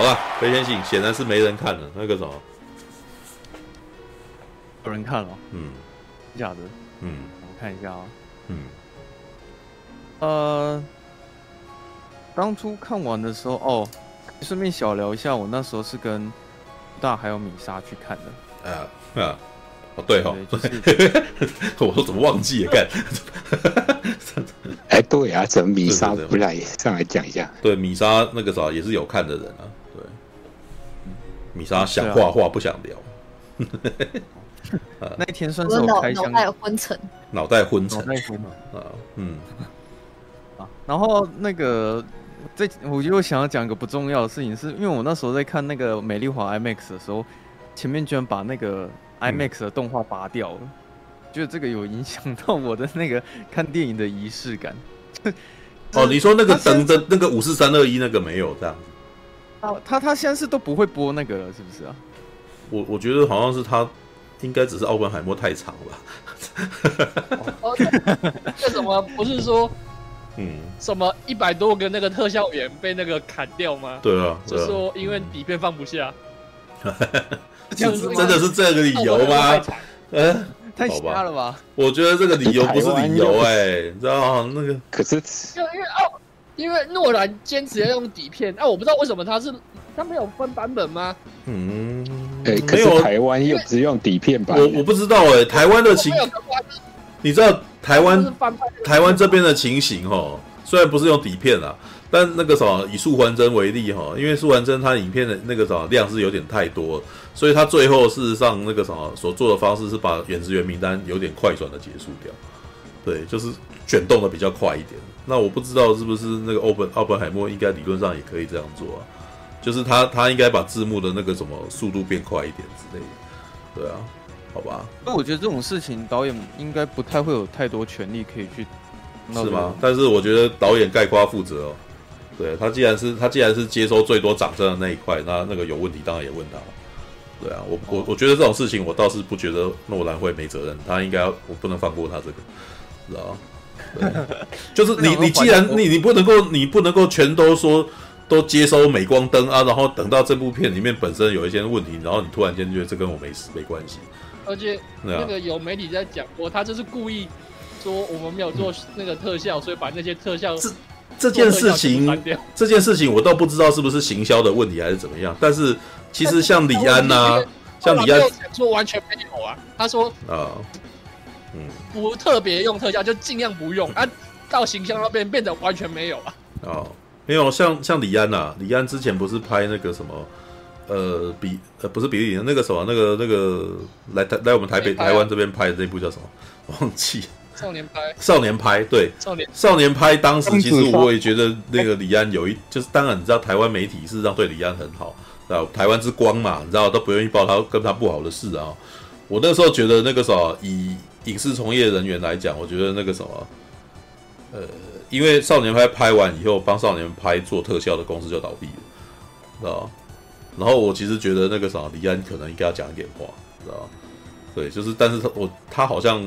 好了，飞天信显然是没人看了。那个什么，有人看了？嗯，假的？嗯，我看一下啊。嗯，呃，当初看完的时候，哦，顺便小聊一下，我那时候是跟大还有米莎去看的。啊啊，哦对哈，对就是、我说怎么忘记了？干，哎，对啊，怎么米莎不来上来讲一下？对，米莎那个啥也是有看的人啊。米莎想画画，不想聊。那一天算是我开箱，脑袋昏沉，脑袋昏沉，脑袋昏啊，嗯啊。然后那个，这我就想要讲一个不重要的事情，是因为我那时候在看那个美丽华 IMAX 的时候，前面居然把那个 IMAX 的动画拔掉了，嗯、觉得这个有影响到我的那个看电影的仪式感。哦，你说那个等的那个五四三二一那个没有这样子。他他现在是都不会播那个了，是不是啊？我我觉得好像是他应该只是奥本海默太长了这怎 么不是说，嗯，什么一百多个那个特效员被那个砍掉吗？对啊，就是说因为底片放不下。真的是这个理由吗？嗯，太瞎了吧？我觉得这个理由不是理由哎，你知道吗？那个可是就因为哦。因为诺兰坚持要用底片，啊，我不知道为什么他是他没有分版本吗？嗯，哎、欸，可是台湾又只用底片版。我我不知道哎、欸，台湾的情，你知道台湾台湾这边的情形哈，虽然不是用底片啊，但那个什么以素还真为例哈，因为素还真它影片的那个什么量是有点太多，所以他最后事实上那个什么所做的方式是把原职员名单有点快转的结束掉，对，就是卷动的比较快一点。那我不知道是不是那个奥本奥本海默应该理论上也可以这样做啊，就是他他应该把字幕的那个什么速度变快一点之类的，对啊，好吧。那我觉得这种事情导演应该不太会有太多权利可以去，是吗？但是我觉得导演概括负责哦，对他既然是他既然是接收最多掌声的那一块，那那个有问题当然也问他，对啊，我我我觉得这种事情我倒是不觉得诺兰会没责任，他应该我不能放过他这个，知道吗？对，就是你，你既然你你不能够，你不能够全都说都接收镁光灯啊，然后等到这部片里面本身有一些问题，然后你突然间觉得这跟我没事没关系。而且那个有媒体在讲过，他就是故意说我们没有做那个特效，所以把那些特效这这件事情这件事情我倒不知道是不是行销的问题还是怎么样，但是其实像李安 呐，像李安说完全没有啊，他说啊。嗯，不特别用特效，就尽量不用啊。到形象那边变得完全没有啊。哦，没有，像像李安呐、啊，李安之前不是拍那个什么，呃，比呃不是比利林那个什么那个那个来台来我们台北、啊、台湾这边拍的那部叫什么？忘记。少年拍。少年拍，对。少年少年拍，当时其实我也觉得那个李安有一，就是当然你知道台湾媒体事实上对李安很好，啊，台湾之光嘛，你知道都不愿意报他跟他不好的事啊。我那时候觉得那个什么以。影视从业人员来讲，我觉得那个什么，呃，因为少年拍拍完以后，帮少年拍做特效的公司就倒闭了，知道？然后我其实觉得那个什么，李安可能应该要讲一点话，知道？对，就是，但是他我他好像，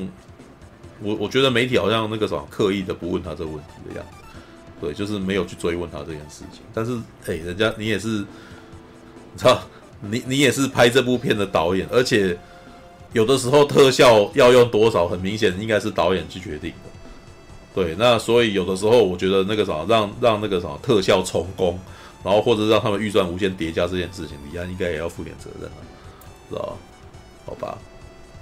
我我觉得媒体好像那个什么刻意的不问他这个问题的样子，对，就是没有去追问他这件事情。但是，哎，人家你也是，你知道，你你也是拍这部片的导演，而且有的时候特效要用多少，很明显应该是导演去决定的。对，那所以有的时候我觉得那个啥，让让那个啥特效重工，然后或者让他们预算无限叠加这件事情，李安应该也要负点责任了，知道吧？好吧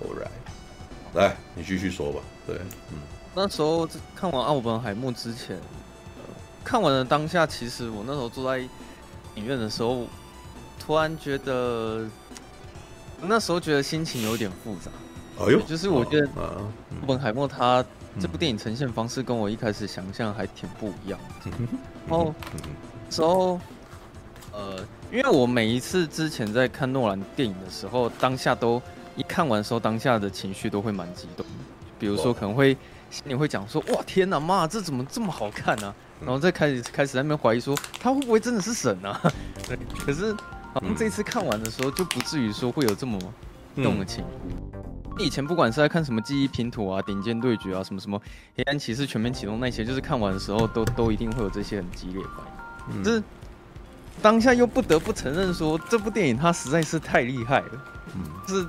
，All right，来，你继续说吧。对，嗯，那时候看完《奥本海默》之前，看完了当下，其实我那时候坐在影院的时候，突然觉得，那时候觉得心情有点复杂。哎呦，就是我觉得《奥本海默》他。这部电影呈现方式跟我一开始想象还挺不一样的。然后，之后，呃，因为我每一次之前在看诺兰电影的时候，当下都一看完的时候，当下的情绪都会蛮激动。比如说，可能会心里会讲说：“哇，天哪，妈，这怎么这么好看呢？”然后再开始开始在那边怀疑说：“他会不会真的是神啊？”对。可是，好像这次看完的时候，就不至于说会有这么动的情绪。以前不管是在看什么记忆拼图啊、顶尖对决啊、什么什么黑暗骑士全面启动那些，就是看完的时候都都一定会有这些很激烈反应。就是当下又不得不承认说，这部电影它实在是太厉害了。嗯，就是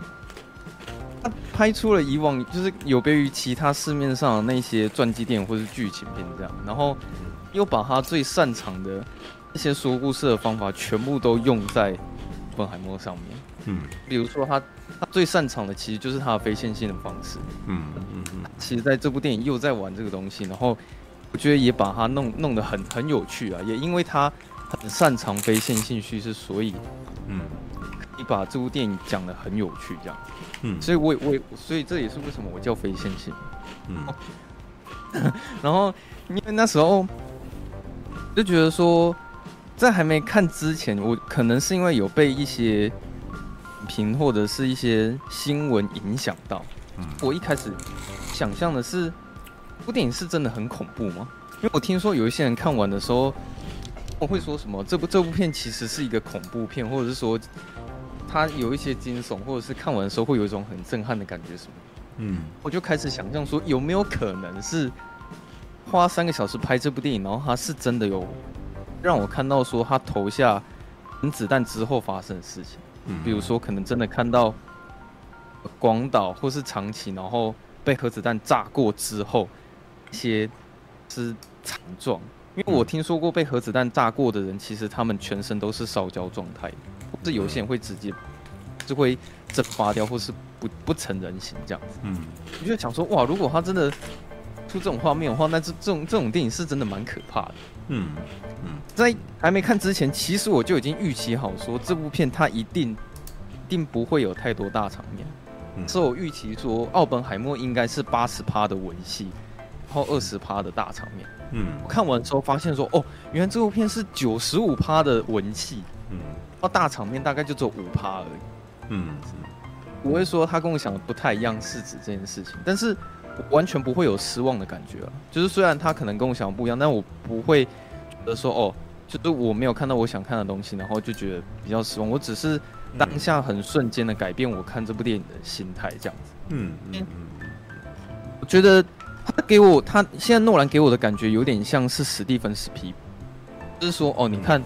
它拍出了以往就是有别于其他市面上的那些传记电影或是剧情片这样，然后又把它最擅长的一些说故事的方法全部都用在本海默上面。嗯，比如说他。他最擅长的其实就是他的非线性的方式。嗯嗯嗯。其实在这部电影又在玩这个东西，然后我觉得也把它弄弄得很很有趣啊。也因为他很擅长非线性叙事，所以嗯，你把这部电影讲得很有趣，这样。嗯。所以我我所以这也是为什么我叫非线性。嗯。然后因为那时候就觉得说，在还没看之前，我可能是因为有被一些。评或者是一些新闻影响到，我一开始想象的是，这部电影是真的很恐怖吗？因为我听说有一些人看完的时候，我会说什么这部这部片其实是一个恐怖片，或者是说它有一些惊悚，或者是看完的时候会有一种很震撼的感觉什么。嗯，我就开始想象说有没有可能是花三个小时拍这部电影，然后它是真的有让我看到说他投下原子弹之后发生的事情。比如说，可能真的看到广岛或是长崎，然后被核子弹炸过之后，一些是惨状。因为我听说过被核子弹炸过的人，其实他们全身都是烧焦状态，或是有些人会直接就会蒸发掉，或是不不成人形这样子。嗯，我就想说，哇，如果他真的出这种画面的话，那这这种这种电影是真的蛮可怕的。嗯。嗯，在还没看之前，其实我就已经预期好说，这部片它一定，一定不会有太多大场面。嗯，所以我预期说，奥本海默应该是八十趴的文戏，然后二十趴的大场面。嗯，我看完之后发现说，哦，原来这部片是九十五趴的文戏，嗯，到大场面大概就只有五趴而已。嗯，我会说他跟我想的不太一样，是指这件事情，但是完全不会有失望的感觉啊。就是虽然他可能跟我想的不一样，但我不会。的说哦，就是我没有看到我想看的东西，然后就觉得比较失望。我只是当下很瞬间的改变我看这部电影的心态，这样子。嗯嗯嗯。我觉得他给我，他现在诺兰给我的感觉有点像是史蒂芬史皮，就是说哦，你看，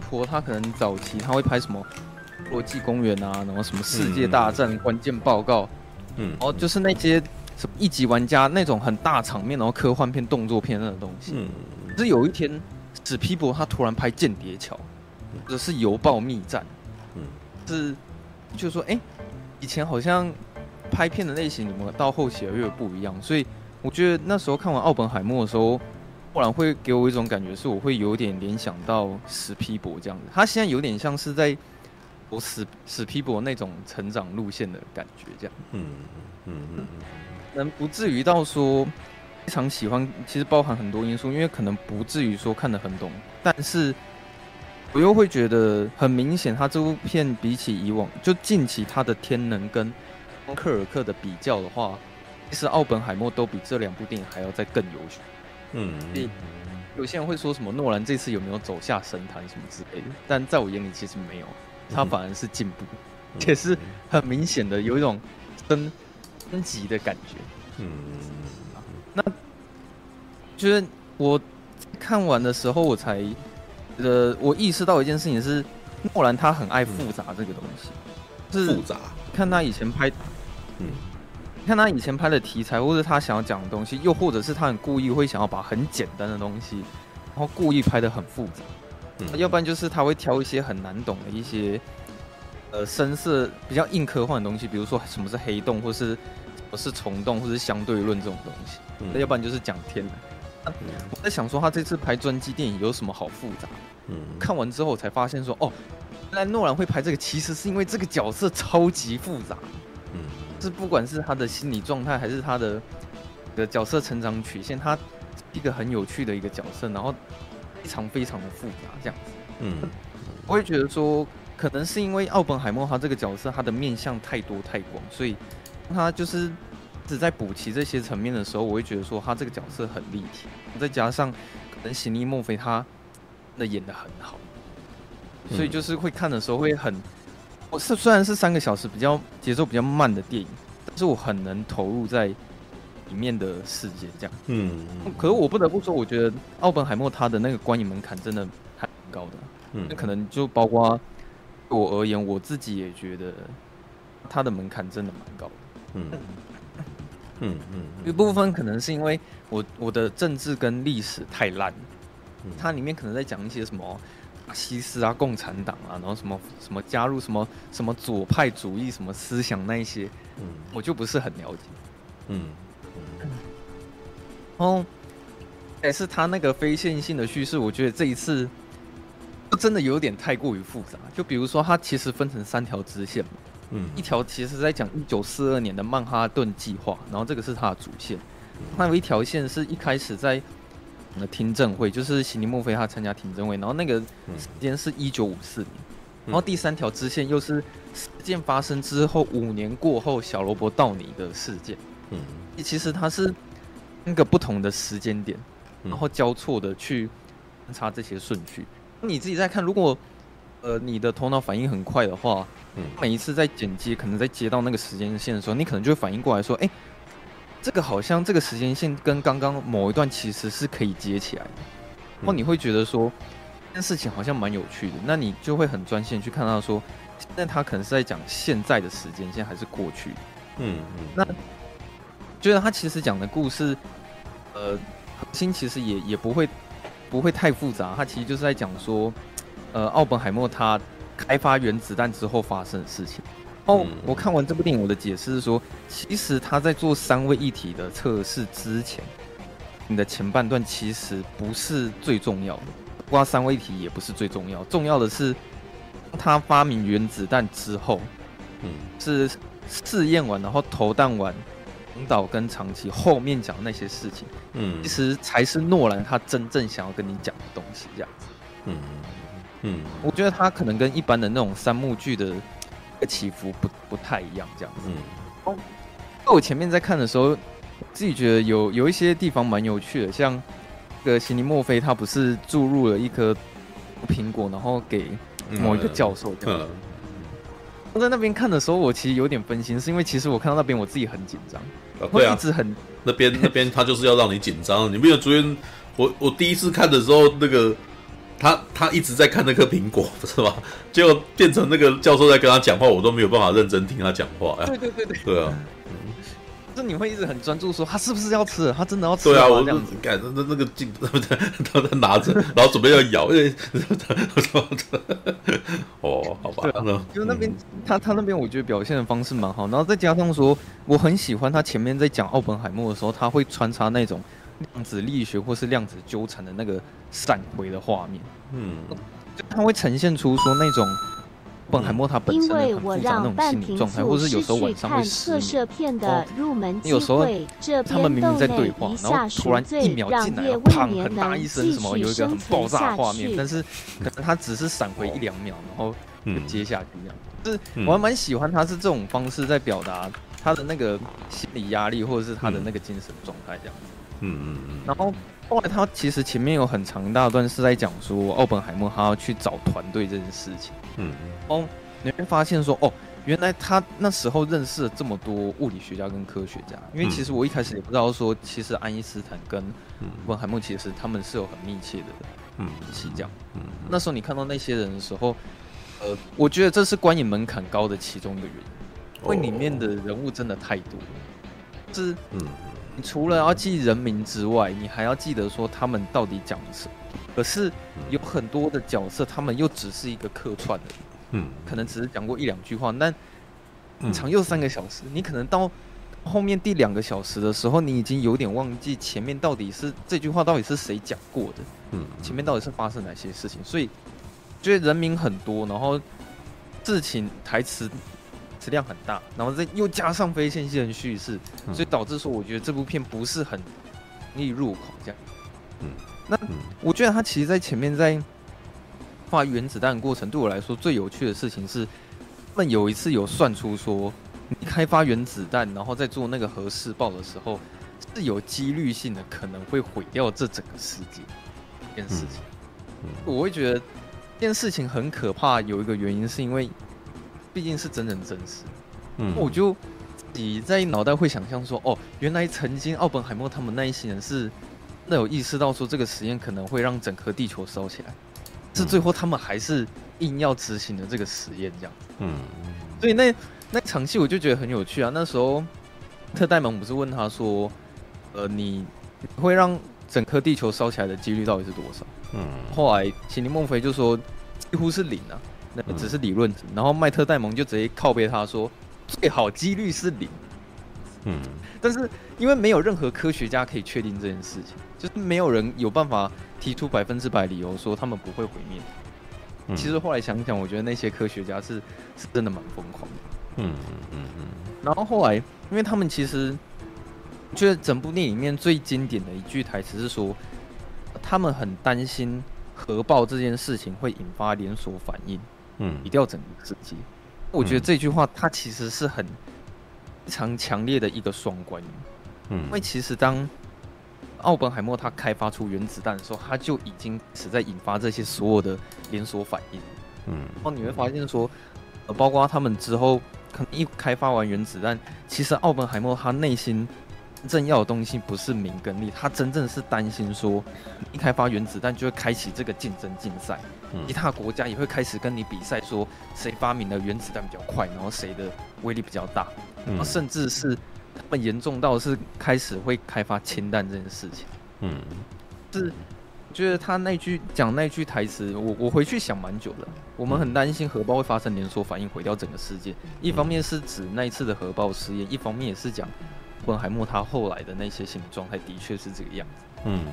婆他可能早期他会拍什么《侏罗纪公园》啊，然后什么《世界大战关键报告》，嗯，然后就是那些什么一级玩家那种很大场面，然后科幻片、动作片那种东西。嗯。可是有一天。史皮博他突然拍《间谍桥》，或者是《邮报密战》，嗯，是，就是说，哎、欸，以前好像拍片的类型，你们到后期越来越不一样，所以我觉得那时候看完《奥本海默》的时候，忽然会给我一种感觉，是我会有点联想到史皮博这样子，他现在有点像是在我史史皮博那种成长路线的感觉，这样，嗯嗯嗯，能不至于到说。非常喜欢，其实包含很多因素，因为可能不至于说看得很懂，但是我又会觉得很明显，他这部片比起以往，就近期他的《天能》跟《敦刻尔克》的比较的话，其实《奥本海默》都比这两部电影还要再更优秀。嗯，有些人会说什么诺兰这次有没有走下神坛什么之类的，但在我眼里其实没有，他反而是进步，也是很明显的有一种升升级的感觉。嗯，那就是我看完的时候，我才呃，我意识到一件事情是，诺兰他很爱复杂这个东西，是复杂。看他以前拍，嗯，看他以前拍的题材，或者他想要讲的东西，又或者是他很故意会想要把很简单的东西，然后故意拍的很复杂。嗯，要不然就是他会挑一些很难懂的一些，呃，深色比较硬科幻的东西，比如说什么是黑洞，或是是虫洞，或是相对论这种东西。嗯，要不然就是讲天我在想说他这次拍传记电影有什么好复杂？嗯，看完之后我才发现说，哦，原来诺兰会拍这个，其实是因为这个角色超级复杂。嗯，是不管是他的心理状态，还是他的的角色成长曲线，他一个很有趣的一个角色，然后。非常非常的复杂，这样子，嗯，我也觉得说，可能是因为奥本海默他这个角色，他的面向太多太广，所以他就是只在补齐这些层面的时候，我会觉得说他这个角色很立体，再加上可能行李墨菲他的演的很好，所以就是会看的时候会很，我是虽然是三个小时比较节奏比较慢的电影，但是我很能投入在。里面的世界这样，嗯，可是我不得不说，我觉得奥本海默他的那个观影门槛真的还挺高的，嗯，那可能就包括我而言，我自己也觉得他的门槛真的蛮高的，嗯嗯嗯，一部分可能是因为我我的政治跟历史太烂，它里面可能在讲一些什么法西斯啊、共产党啊，然后什么什么加入什么什么左派主义什么思想那一些，嗯，我就不是很了解，嗯。哦，也是他那个非线性的叙事，我觉得这一次真的有点太过于复杂。就比如说，它其实分成三条支线嘛，嗯，一条其实在讲一九四二年的曼哈顿计划，然后这个是它的主线。还有一条线是一开始在呃听证会，就是席尼墨菲他参加听证会，然后那个时间是一九五四年。然后第三条支线又是事件发生之后五年过后，小罗伯道尼的事件。嗯，其实它是。那个不同的时间点，然后交错的去查这些顺序。你自己在看，如果呃你的头脑反应很快的话，嗯每一次在剪接，可能在接到那个时间线的时候，你可能就会反应过来说，哎，这个好像这个时间线跟刚刚某一段其实是可以接起来的。然后你会觉得说，这件事情好像蛮有趣的，那你就会很专心去看到说，那他可能是在讲现在的时间线还是过去？嗯嗯，那。觉得他其实讲的故事，呃，核心其实也也不会不会太复杂。他其实就是在讲说，呃，奥本海默他开发原子弹之后发生的事情。哦，我看完这部电影，我的解释是说，其实他在做三位一体的测试之前，你的前半段其实不是最重要的，刮三位一体也不是最重要，重要的是他发明原子弹之后，嗯，是试验完然后投弹完。领导跟长期后面讲的那些事情，嗯，其实才是诺兰他真正想要跟你讲的东西，这样子，嗯嗯，我觉得他可能跟一般的那种三幕剧的起伏不不太一样，这样子，嗯，哦，那我前面在看的时候，自己觉得有有一些地方蛮有趣的，像这个席尼墨菲他不是注入了一颗苹果，然后给某一个教授这样。我在那边看的时候，我其实有点分心，是因为其实我看到那边我自己很紧张。我一直很那边那边他就是要让你紧张。你没有昨天我我第一次看的时候，那个他他一直在看那颗苹果，不是吧？结果变成那个教授在跟他讲话，我都没有办法认真听他讲话。对对对对，对 啊。是你会一直很专注说他是不是要吃？他真的要吃？对啊，我这样子干那那那个镜，他他拿着，然后准备要咬，因为哦，好吧，因为那边他他那边我觉得表现的方式蛮好，然后再加上说我很喜欢他前面在讲奥本海默的时候，他会穿插那种量子力学或是量子纠缠的那个闪回的画面，嗯，就他会呈现出说那种。本海默他本身很复杂那种心理状态，或者是有时候晚上会失眠。哦，有时候他们明明在对话，然后突然一秒进来，砰，很大一声什么，有一个很爆炸画面，但是可能他只是闪回一两秒，然后就接下去这样。就是我还蛮喜欢他是这种方式在表达他的那个心理压力，或者是他的那个精神状态这样子。嗯嗯嗯。然后后来他其实前面有很长一大段是在讲说奥本海默他要去找团队这件事情。嗯，哦，你会发现说，哦，原来他那时候认识了这么多物理学家跟科学家，因为其实我一开始也不知道说，其实爱因斯坦跟本海默其实他们是有很密切的嗯关系这样。那时候你看到那些人的时候，呃，我觉得这是观影门槛高的其中一个原因，因为里面的人物真的太多，就是嗯，你除了要记人名之外，你还要记得说他们到底讲什么。可是有很多的角色，他们又只是一个客串的。嗯，可能只是讲过一两句话，但长又三个小时，你可能到后面第两个小时的时候，你已经有点忘记前面到底是这句话到底是谁讲过的，嗯，前面到底是发生哪些事情，所以觉得人名很多，然后事情台词质量很大，然后再又加上非线性的叙事，所以导致说我觉得这部片不是很容易入口这样，嗯，那我觉得他其实在前面在。画原子弹的过程对我来说最有趣的事情是，他们有一次有算出说，你开发原子弹，然后在做那个核试爆的时候，是有几率性的可能会毁掉这整个世界。这件事情，我会觉得这件事情很可怕。有一个原因是因为，毕竟是真人真事。嗯，我就自己在脑袋会想象说，哦，原来曾经奥本海默他们那一些人是那有意识到说这个实验可能会让整颗地球烧起来。是最后他们还是硬要执行的这个实验，这样。嗯，所以那那场戏我就觉得很有趣啊。那时候特戴蒙不是问他说：“呃，你会让整颗地球烧起来的几率到底是多少？”嗯，后来秦尼孟菲就说几乎是零啊，那只是理论值。然后麦特戴蒙就直接靠背他说最好几率是零。嗯，但是因为没有任何科学家可以确定这件事情，就是没有人有办法。提出百分之百理由说他们不会毁灭。嗯、其实后来想想，我觉得那些科学家是是真的蛮疯狂的。嗯嗯嗯嗯。然后后来，因为他们其实觉得整部电影里面最经典的一句台词是说，他们很担心核爆这件事情会引发连锁反应，嗯，毁掉整个世界。我觉得这句话它其实是很非常强烈的一个双关。嗯，因为其实当奥本海默他开发出原子弹的时候，他就已经是在引发这些所有的连锁反应。嗯，然后你会发现说，呃，包括他们之后可能一开发完原子弹，其实奥本海默他内心真正要的东西不是名跟利，他真正是担心说，一开发原子弹就会开启这个竞争竞赛，其他国家也会开始跟你比赛，说谁发明的原子弹比较快，然后谁的威力比较大，然后甚至是。他们严重到是开始会开发氢弹这件事情，嗯，是觉得他那句讲那句台词，我我回去想蛮久的。我们很担心核爆会发生连锁反应，毁掉整个世界。一方面是指那一次的核爆实验，一方面也是讲温海默他后来的那些心理状态，的确是这个样子。嗯，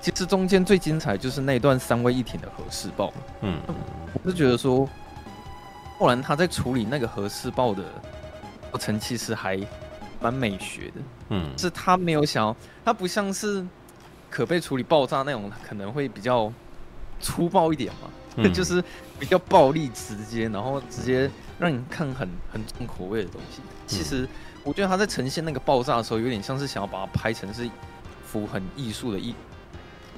其实中间最精彩就是那段三位一体的核试爆。嗯，我是觉得说，后来他在处理那个核试爆的过程，其实还。蛮美学的，嗯，是他没有想要，他不像是可被处理爆炸那种，可能会比较粗暴一点嘛，嗯、就是比较暴力直接，然后直接让你看很很重口味的东西。其实我觉得他在呈现那个爆炸的时候，有点像是想要把它拍成是一幅很艺术的一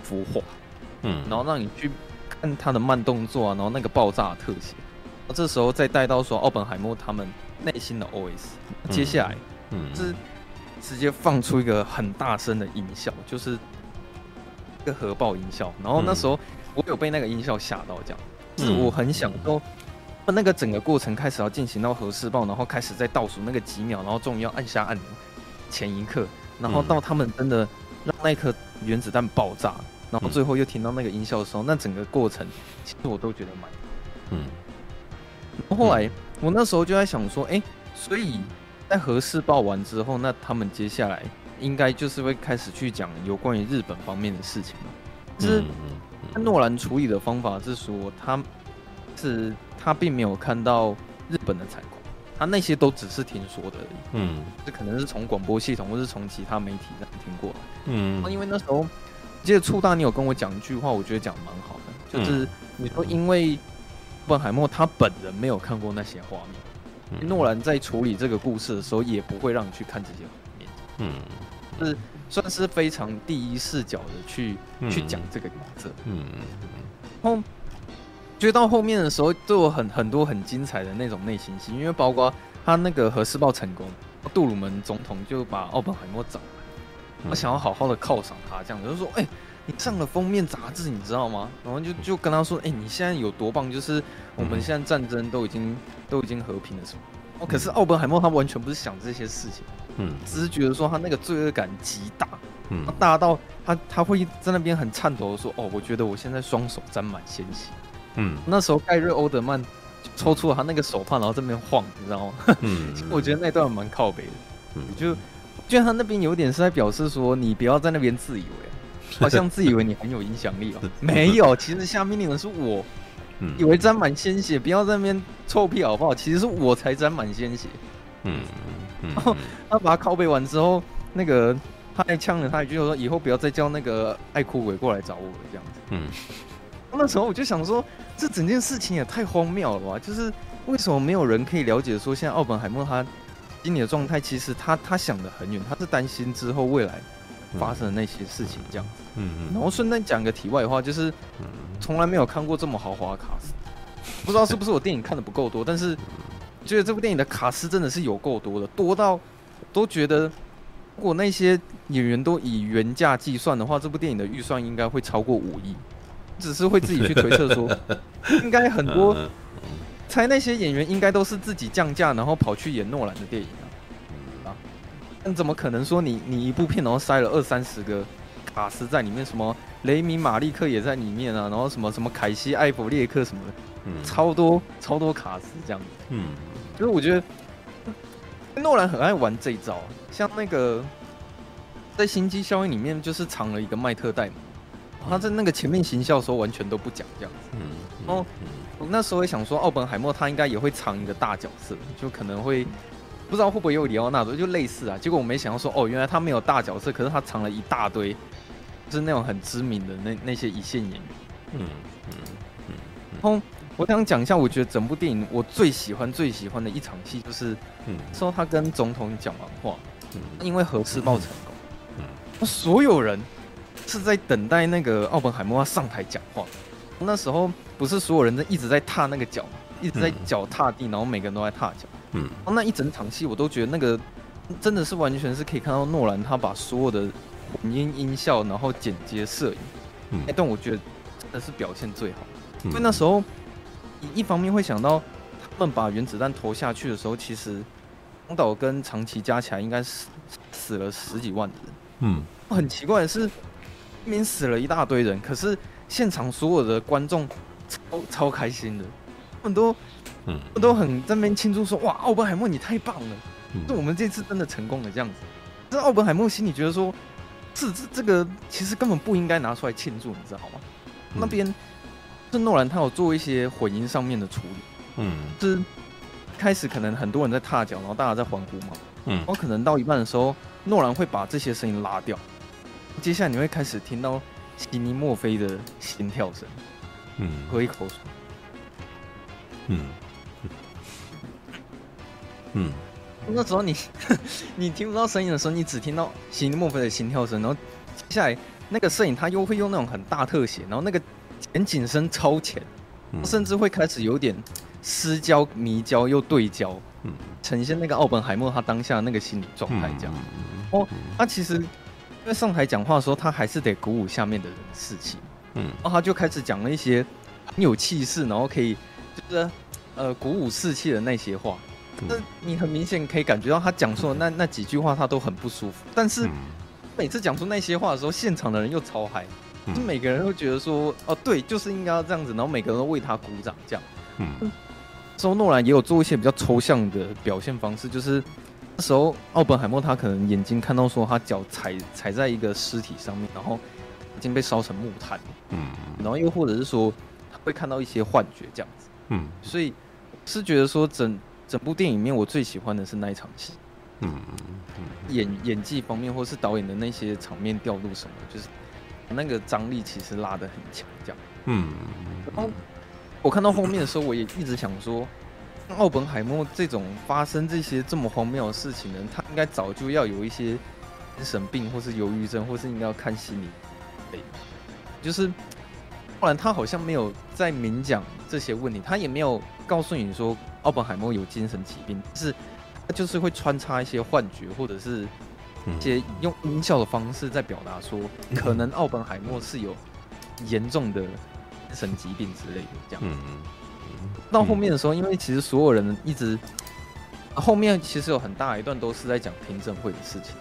幅画，嗯，然后让你去看他的慢动作啊，然后那个爆炸的特写，这时候再带到说奥本海默他们内心的 OS，接下来。嗯，是直接放出一个很大声的音效，就是一个核爆音效。然后那时候我有被那个音效吓到，这样，就是我很想说，那个整个过程开始要进行到核试爆，然后开始在倒数那个几秒，然后终于要按下按钮。前一刻，然后到他们真的让那颗原子弹爆炸，然后最后又听到那个音效的时候，那整个过程其实我都觉得蛮，嗯。后来我那时候就在想说，哎，所以。在核试爆完之后，那他们接下来应该就是会开始去讲有关于日本方面的事情了。就是诺兰处理的方法是说，他是他并没有看到日本的惨况，他那些都只是听说的而已。嗯，这可能是从广播系统或是从其他媒体上听过。来。嗯，因为那时候记得触大，你有跟我讲一句话，我觉得讲的蛮好的，就是你说因为本海默他本人没有看过那些画面。诺兰在处理这个故事的时候，也不会让你去看这些画面，嗯，就是算是非常第一视角的去、嗯、去讲这个角色，嗯，然后觉得到后面的时候都有很很多很精彩的那种内心戏，因为包括他那个核试爆成功，杜鲁门总统就把奥本海默找来，他想要好好的犒赏他，这样子就说，哎、欸，你上了封面杂志，你知道吗？然后就就跟他说，哎、欸，你现在有多棒，就是我们现在战争都已经都已经和平了，什么？哦，可是奥本海默他完全不是想这些事情，嗯，只是觉得说他那个罪恶感极大，嗯，大到他他会在那边很颤抖的说，哦，我觉得我现在双手沾满鲜血。嗯，那时候盖瑞欧德曼抽出了他那个手帕，然后这边晃，你知道吗？嗯，我觉得那段蛮靠北的。嗯，就就他那边有点是在表示说，你不要在那边自以为，好像自以为你很有影响力哦。没有，其实下命令的是我。嗯，以为沾满鲜血，不要在那边臭屁好不好？其实是我才沾满鲜血。嗯嗯，然后他把他靠背完之后，那个他还呛了他一句说：“以后不要再叫那个爱哭鬼过来找我了。”这样子。嗯。那时候我就想说，这整件事情也太荒谬了吧！就是为什么没有人可以了解说，现在奥本海默他心理的状态，其实他他想的很远，他是担心之后未来发生的那些事情这样子。嗯嗯。然后顺便讲个题外话，就是从来没有看过这么豪华的卡司，不知道是不是我电影看的不够多，但是觉得这部电影的卡司真的是有够多的，多到都觉得如果那些演员都以原价计算的话，这部电影的预算应该会超过五亿。只是会自己去推测说，应该很多猜那些演员应该都是自己降价，然后跑去演诺兰的电影啊。啊，那怎么可能说你你一部片然后塞了二三十个卡斯在里面？什么雷米马利克也在里面啊，然后什么什么凯西艾弗列克什么的，超多超多卡斯这样子。嗯，就是我觉得诺兰很爱玩这一招，像那个在《星际效应》里面就是藏了一个麦特戴蒙。他在那个前面行销的时候完全都不讲这样子，嗯，然后我那时候也想说，奥本海默他应该也会藏一个大角色，就可能会不知道会不会有里奥纳多，就类似啊。结果我没想到说，哦，原来他没有大角色，可是他藏了一大堆，就是那种很知名的那那些一线演员。嗯嗯嗯。然后我想讲一下，我觉得整部电影我最喜欢最喜欢的一场戏，就是嗯说他跟总统讲完话，嗯因为核试爆成功，嗯，所有人。是在等待那个奥本海默要上台讲话。那时候不是所有人在一直在踏那个脚，一直在脚踏地，然后每个人都在踏脚。嗯，那一整场戏我都觉得那个真的是完全是可以看到诺兰他把所有的混音、音效，然后剪接、摄影，那段我觉得真的是表现最好。因为那时候一方面会想到他们把原子弹投下去的时候，其实广岛跟长崎加起来应该是死了十几万的人。嗯，很奇怪的是。明明死了一大堆人，可是现场所有的观众超超开心的，很多，嗯，都很在那边庆祝说：“哇，奥本海默你太棒了，就、嗯、我们这次真的成功了。”这样子，这奥本海默心里觉得说：“是这这个其实根本不应该拿出来庆祝，你知道吗？”嗯、那边是诺兰他有做一些混音上面的处理，嗯，就是开始可能很多人在踏脚，然后大家在欢呼嘛，嗯，然后可能到一半的时候，诺兰会把这些声音拉掉。接下来你会开始听到悉尼墨菲的心跳声，嗯，喝一口水，嗯，嗯，那时候你 你听不到声音的时候，你只听到悉尼墨菲的心跳声，然后接下来那个摄影他又会用那种很大特写，然后那个前景深超浅，甚至会开始有点失焦、迷焦又对焦，嗯，呈现那个奥本海默他当下的那个心理状态这样，哦，他其实。因为上台讲话的时候，他还是得鼓舞下面的人士气，嗯，然后他就开始讲了一些很有气势，然后可以就是呃鼓舞士气的那些话。那你很明显可以感觉到他讲出的那那几句话他都很不舒服，但是每次讲出那些话的时候，现场的人又超嗨，就每个人都觉得说哦对，就是应该要这样子，然后每个人都为他鼓掌这样。嗯，之后诺兰也有做一些比较抽象的表现方式，就是。那时候，奥本海默他可能眼睛看到说他脚踩踩在一个尸体上面，然后已经被烧成木炭。嗯，然后又或者是说他会看到一些幻觉这样子。嗯，所以是觉得说整整部电影里面我最喜欢的是那一场戏。嗯嗯，演演技方面或是导演的那些场面调度什么，就是那个张力其实拉得很强这样。嗯，然后我看到后面的时候，我也一直想说。奥本海默这种发生这些这么荒谬的事情的人，他应该早就要有一些精神病，或是忧郁症，或是应该要看心理。就是奥不然他好像没有在明讲这些问题，他也没有告诉你说奥本海默有精神疾病，是他就是会穿插一些幻觉，或者是一些用音效的方式在表达说，可能奥本海默是有 严重的精神疾病之类的这样。到后面的时候，因为其实所有人一直。后面其实有很大一段都是在讲听证会的事情，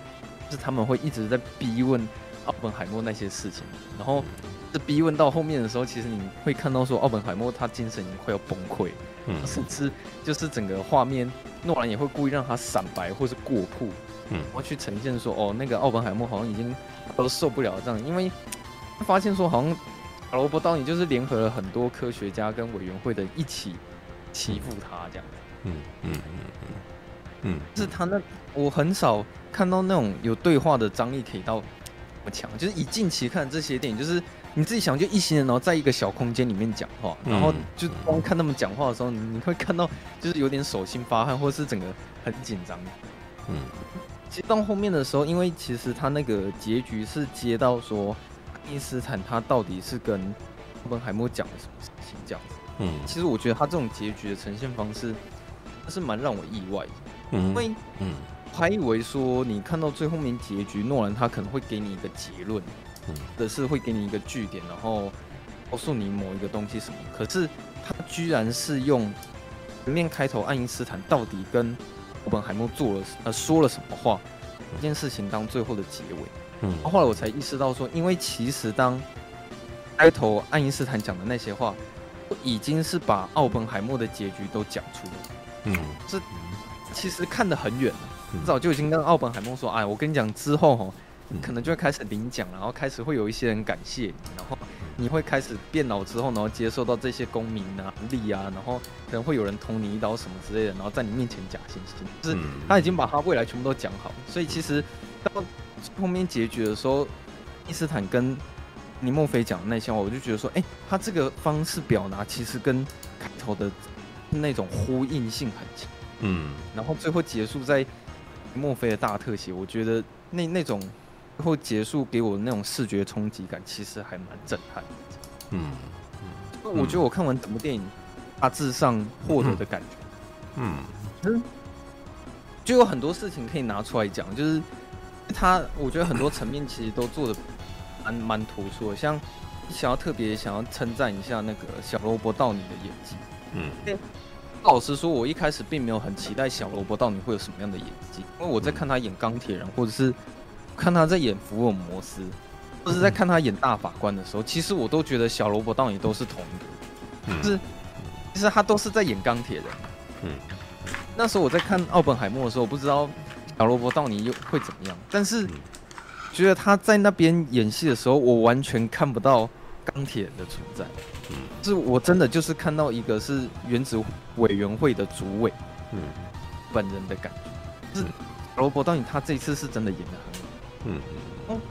就是他们会一直在逼问奥本海默那些事情，然后这逼问到后面的时候，其实你会看到说奥本海默他精神已经快要崩溃，嗯，甚至就是整个画面诺兰也会故意让他闪白或是过曝，嗯，然后去呈现说哦那个奥本海默好像已经都受不了这样，因为发现说好像罗伯道你就是联合了很多科学家跟委员会的一起欺负他这样。嗯嗯嗯嗯嗯，就是他那我很少看到那种有对话的张力可以到那么强，就是以近期看这些电影，就是你自己想就一行人然后在一个小空间里面讲话，然后就光看他们讲话的时候，你你会看到就是有点手心发汗，或者是整个很紧张。嗯，其实到后面的时候，因为其实他那个结局是接到说爱因斯坦他到底是跟奥本海默讲了什么事情这样子。嗯，其实我觉得他这种结局的呈现方式。是蛮让我意外的，因为嗯，还以为说你看到最后面结局，诺兰他可能会给你一个结论，嗯，的是会给你一个据点，然后告诉你某一个东西什么。可是他居然是用前面开头爱因斯坦到底跟奥本海默做了呃说了什么话这件事情当最后的结尾，嗯，后来我才意识到说，因为其实当开头爱因斯坦讲的那些话，已经是把奥本海默的结局都讲出了。嗯，这其实看得很远了，早就已经跟奥本海默说，哎，我跟你讲之后哦，你可能就会开始领奖，然后开始会有一些人感谢你，然后你会开始变老之后，然后接受到这些功名啊、利啊，然后可能会有人捅你一刀什么之类的，然后在你面前假惺惺，就是他已经把他未来全部都讲好，所以其实到后面结局的时候，伊斯坦跟尼莫菲讲的那些话，我就觉得说，哎，他这个方式表达其实跟开头的。那种呼应性很强，嗯，然后最后结束在莫菲的大特写，我觉得那那种最后结束给我的那种视觉冲击感，其实还蛮震撼的，嗯，嗯，我觉得我看完整部电影大致上获得的感觉，嗯，嗯，就有很多事情可以拿出来讲，就是他我觉得很多层面其实都做的蛮蛮突出的，像想要特别想要称赞一下那个小萝卜道尼的演技。嗯，老实说，我一开始并没有很期待小萝卜道尼会有什么样的演技，因为我在看他演钢铁人，或者是看他在演福尔摩斯，或者是在看他演大法官的时候，其实我都觉得小萝卜道尼都是同一个，就是其实他都是在演钢铁人。嗯，那时候我在看奥本海默的时候，我不知道小罗伯道尼又会怎么样，但是觉得他在那边演戏的时候，我完全看不到钢铁人的存在。嗯，是我真的就是看到一个是原子委员会的主委，嗯，本人的感觉，是罗伯道尼他这一次是真的演得很好，嗯嗯，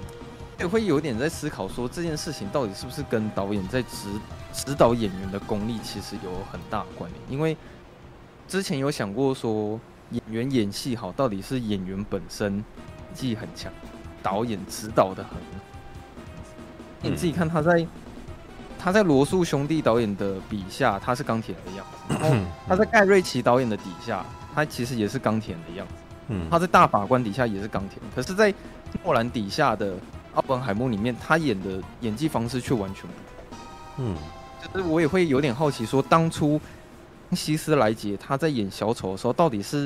也会有点在思考说这件事情到底是不是跟导演在指指导演员的功力其实有很大的关联，因为之前有想过说演员演戏好到底是演员本身演技很强，导演指导的很，你自己看他在。他在罗素兄弟导演的笔下，他是钢铁人的样子；然后他在盖瑞奇导演的底下，他其实也是钢铁人的样子。嗯，他在大法官底下也是钢铁人，可是，在诺兰底下的奥本海默里面，他演的演技方式却完全不同。嗯，就是我也会有点好奇，说当初希斯莱杰他在演小丑的时候，到底是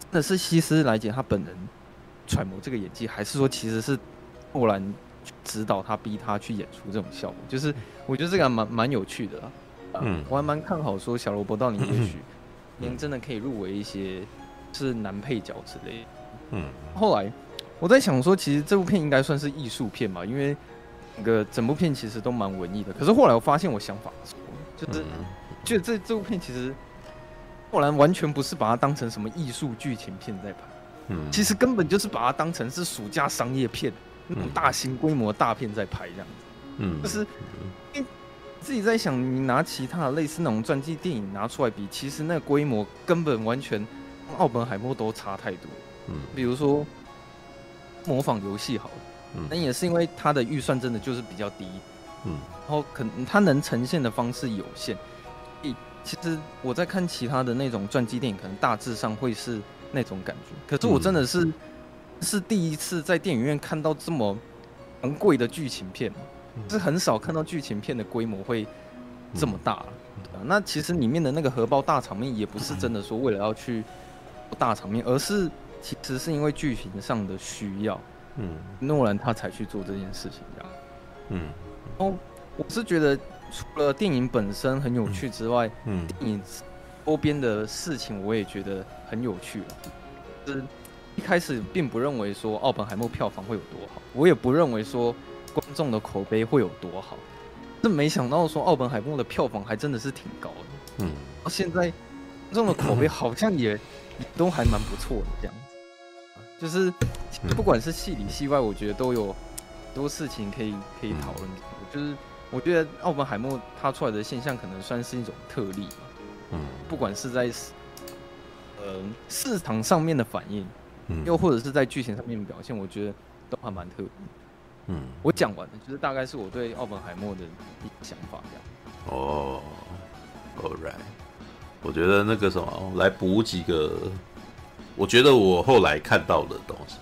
真的是希斯莱杰他本人揣摩这个演技，还是说其实是诺兰？指导他，逼他去演出这种效果，就是我觉得这个还蛮蛮有趣的啦。嗯，我还蛮看好说小罗伯道尼也许您真的可以入围一些是男配角之类的。嗯，后来我在想说，其实这部片应该算是艺术片吧，因为那个整部片其实都蛮文艺的。可是后来我发现我想法错，就是觉得这这部片其实后来完全不是把它当成什么艺术剧情片在拍，嗯，其实根本就是把它当成是暑假商业片。那种大型规模大片在拍这样子，嗯，就是，因为自己在想，你拿其他的类似那种传记电影拿出来比，其实那个规模根本完全，奥本海默都差太多，嗯，比如说模仿游戏好了，嗯，那也是因为它的预算真的就是比较低，嗯，然后可能它能呈现的方式有限。其实我在看其他的那种传记电影，可能大致上会是那种感觉。可是我真的是、嗯、是第一次在电影院看到这么昂贵的剧情片，嗯、是很少看到剧情片的规模会这么大、嗯啊、那其实里面的那个荷包大场面，也不是真的说为了要去大场面，而是其实是因为剧情上的需要。嗯，诺兰他才去做这件事情这样。嗯，哦，我是觉得。除了电影本身很有趣之外，嗯，电影周边的事情我也觉得很有趣。就是一开始并不认为说奥本海默票房会有多好，我也不认为说观众的口碑会有多好，但没想到说奥本海默的票房还真的是挺高的。嗯，到现在观众的口碑好像也都还蛮不错的这样子。就是不管是戏里戏外，我觉得都有很多事情可以可以讨论。就是。我觉得奥本海默他出来的现象可能算是一种特例吧，嗯，不管是在呃市场上面的反应，嗯，又或者是在剧情上面的表现，我觉得都还蛮特别。嗯，我讲完了，就是大概是我对奥本海默的一想法这样。哦，All right，我觉得那个什么，来补几个，我觉得我后来看到的东西。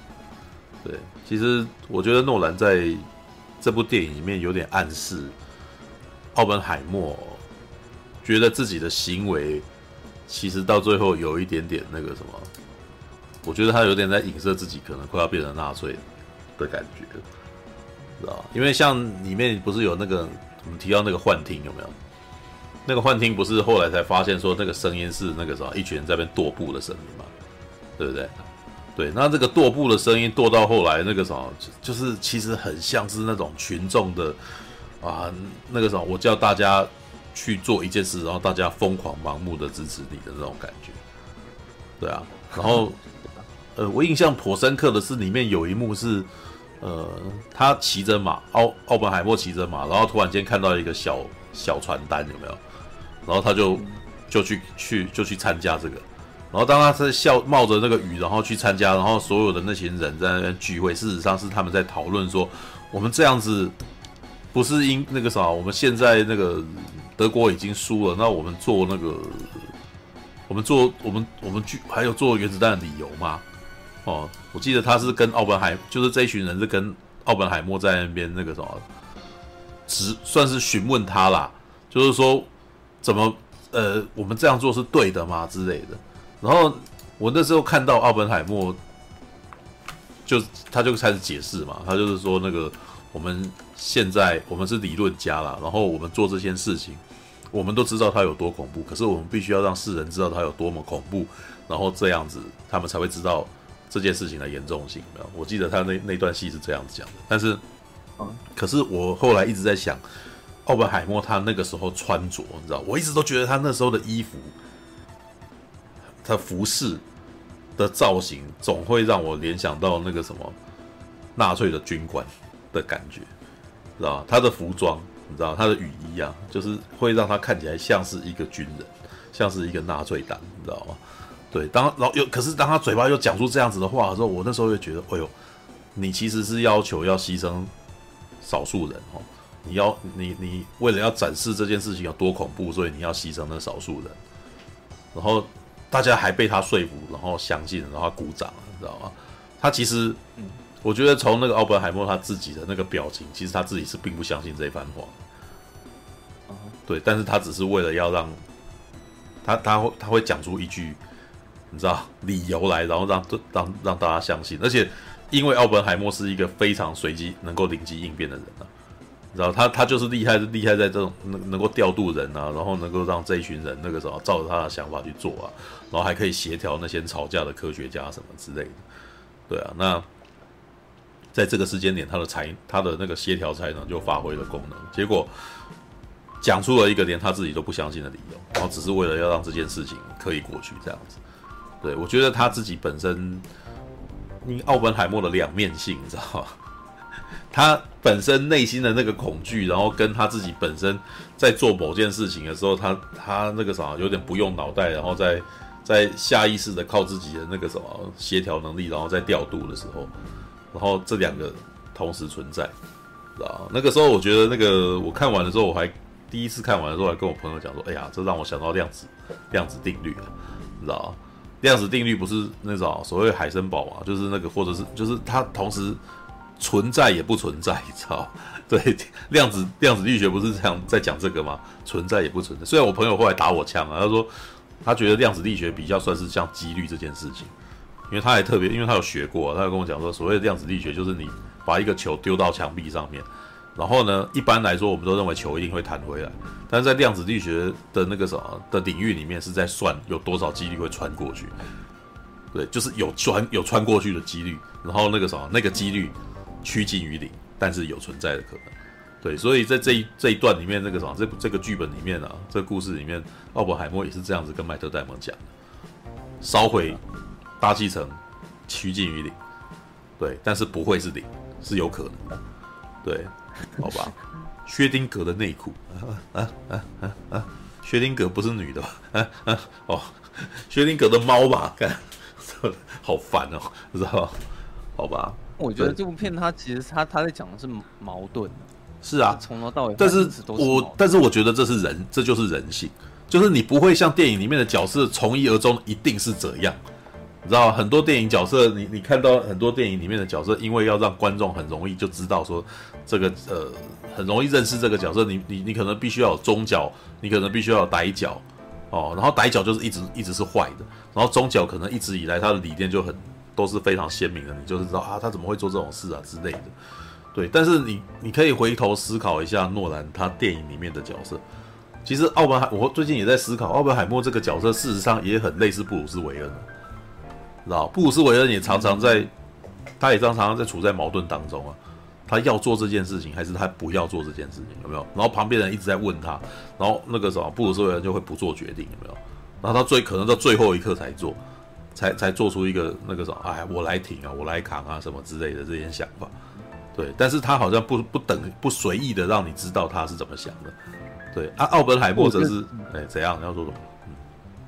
对，其实我觉得诺兰在。这部电影里面有点暗示，奥本海默觉得自己的行为其实到最后有一点点那个什么，我觉得他有点在影射自己可能快要变成纳粹的感觉，知道？因为像里面不是有那个我们提到那个幻听有没有？那个幻听不是后来才发现说那个声音是那个什么一群人在那边踱步的声音嘛，对不对？对，那这个踱步的声音踱到后来，那个什么，就是其实很像是那种群众的啊，那个什么，我叫大家去做一件事，然后大家疯狂盲目的支持你的那种感觉。对啊，然后呃，我印象颇深刻的是里面有一幕是，呃，他骑着马，奥奥本海默骑着马，然后突然间看到一个小小传单，有没有？然后他就就去去就去参加这个。然后当他在笑冒着那个雨，然后去参加，然后所有的那群人在那边聚会，事实上是他们在讨论说，我们这样子不是因那个啥，我们现在那个德国已经输了，那我们做那个，我们做我们我们聚还有做原子弹的理由吗？哦，我记得他是跟奥本海，就是这一群人是跟奥本海默在那边那个什么，只算是询问他啦，就是说怎么呃，我们这样做是对的吗之类的。然后我那时候看到奥本海默，就他就开始解释嘛，他就是说那个我们现在我们是理论家啦，然后我们做这件事情，我们都知道它有多恐怖，可是我们必须要让世人知道它有多么恐怖，然后这样子他们才会知道这件事情的严重性。我记得他那那段戏是这样子讲的，但是，可是我后来一直在想，奥本海默他那个时候穿着，你知道，我一直都觉得他那时候的衣服。他服饰的造型总会让我联想到那个什么纳粹的军官的感觉，知道吧？他的服装，你知道他的雨衣啊，就是会让他看起来像是一个军人，像是一个纳粹党，你知道吗？对，当然后又可是当他嘴巴又讲出这样子的话的时候，我那时候就觉得，哎呦，你其实是要求要牺牲少数人哦，你要你你为了要展示这件事情有多恐怖，所以你要牺牲那少数人，然后。大家还被他说服，然后相信，然后他鼓掌，你知道吗？他其实，我觉得从那个奥本海默他自己的那个表情，其实他自己是并不相信这一番话。对，但是他只是为了要让他，他会他会讲出一句，你知道理由来，然后让让让大家相信。而且，因为奥本海默是一个非常随机、能够灵机应变的人啊。然后他他就是厉害，厉害在这种能能够调度人啊，然后能够让这一群人那个时候照着他的想法去做啊，然后还可以协调那些吵架的科学家什么之类的，对啊，那在这个时间点，他的才他的那个协调才能就发挥了功能，结果讲出了一个连他自己都不相信的理由，然后只是为了要让这件事情可以过去这样子，对，我觉得他自己本身，因为奥本海默的两面性，你知道吗？他本身内心的那个恐惧，然后跟他自己本身在做某件事情的时候，他他那个啥有点不用脑袋，然后在在下意识的靠自己的那个什么协调能力，然后在调度的时候，然后这两个同时存在，知道？那个时候我觉得那个我看完的时候，我还第一次看完的时候，还跟我朋友讲说：“哎呀，这让我想到量子量子定律啊，知道？量子定律不是那种所谓海森堡嘛，就是那个或者是就是它同时存在也不存在，你知道？对，量子量子力学不是这样在讲这个吗？存在也不存在。虽然我朋友后来打我枪啊，他说他觉得量子力学比较算是像几率这件事情。”因为他还特别，因为他有学过，他有跟我讲说，所谓的量子力学就是你把一个球丢到墙壁上面，然后呢，一般来说我们都认为球一定会弹回来，但是在量子力学的那个什么的领域里面是在算有多少几率会穿过去，对，就是有穿有穿过去的几率，然后那个什么那个几率趋近于零，但是有存在的可能，对，所以在这一这一段里面那个什么这这个剧本里面啊，这个故事里面，奥本海默也是这样子跟麦特戴蒙讲，烧毁。大气层趋近于零，对，但是不会是零，是有可能的，对，好吧。薛丁格的内裤啊啊啊啊啊！薛丁格不是女的吧？啊 啊哦，薛丁格的猫吧？看，好烦哦，知道吧？好吧。我觉得这部片它其实它它在讲的是矛盾，是啊，从头到尾。但是我但是我觉得这是人，这就是人性，就是你不会像电影里面的角色从一而终，一定是这样。你知道很多电影角色，你你看到很多电影里面的角色，因为要让观众很容易就知道说，这个呃很容易认识这个角色，你你你可能必须要有中角，你可能必须要有歹角，哦，然后歹角就是一直一直是坏的，然后中角可能一直以来他的理念就很都是非常鲜明的，你就是知道啊他怎么会做这种事啊之类的，对，但是你你可以回头思考一下诺兰他电影里面的角色，其实奥本海我最近也在思考奥本海默这个角色，事实上也很类似布鲁斯韦恩。知道布鲁斯韦恩也常常在，他也常常在处在矛盾当中啊。他要做这件事情，还是他不要做这件事情？有没有？然后旁边人一直在问他，然后那个什么布鲁斯韦恩就会不做决定，有没有？然后他最可能到最后一刻才做，才才做出一个那个什么，哎，我来挺啊，我来扛啊，什么之类的这些想法。对，但是他好像不不等不随意的让你知道他是怎么想的。对啊，奥本海默则是哎怎样？你要说什么？嗯，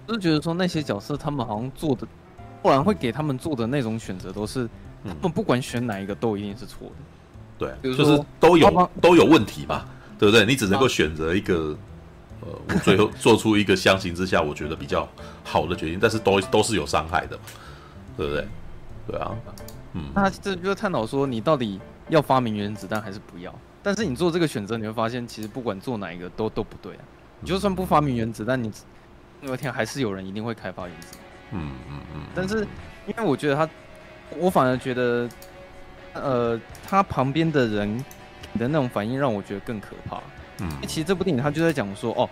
就是觉得说那些角色他们好像做的。不然会给他们做的那种选择都是，他们不管选哪一个都一定是错的，对，就是都有都有问题嘛，对不对？你只能够选择一个，呃，我最后做出一个相形之下我觉得比较好的决定，但是都都是有伤害的，对不对？对啊，嗯，那这就是探讨说你到底要发明原子弹还是不要？但是你做这个选择，你会发现其实不管做哪一个都都不对啊。你就算不发明原子弹，你有一天还是有人一定会开发原子弹。嗯嗯嗯，但是因为我觉得他，我反而觉得，呃，他旁边的人的那种反应让我觉得更可怕。嗯，其实这部电影他就在讲说，哦，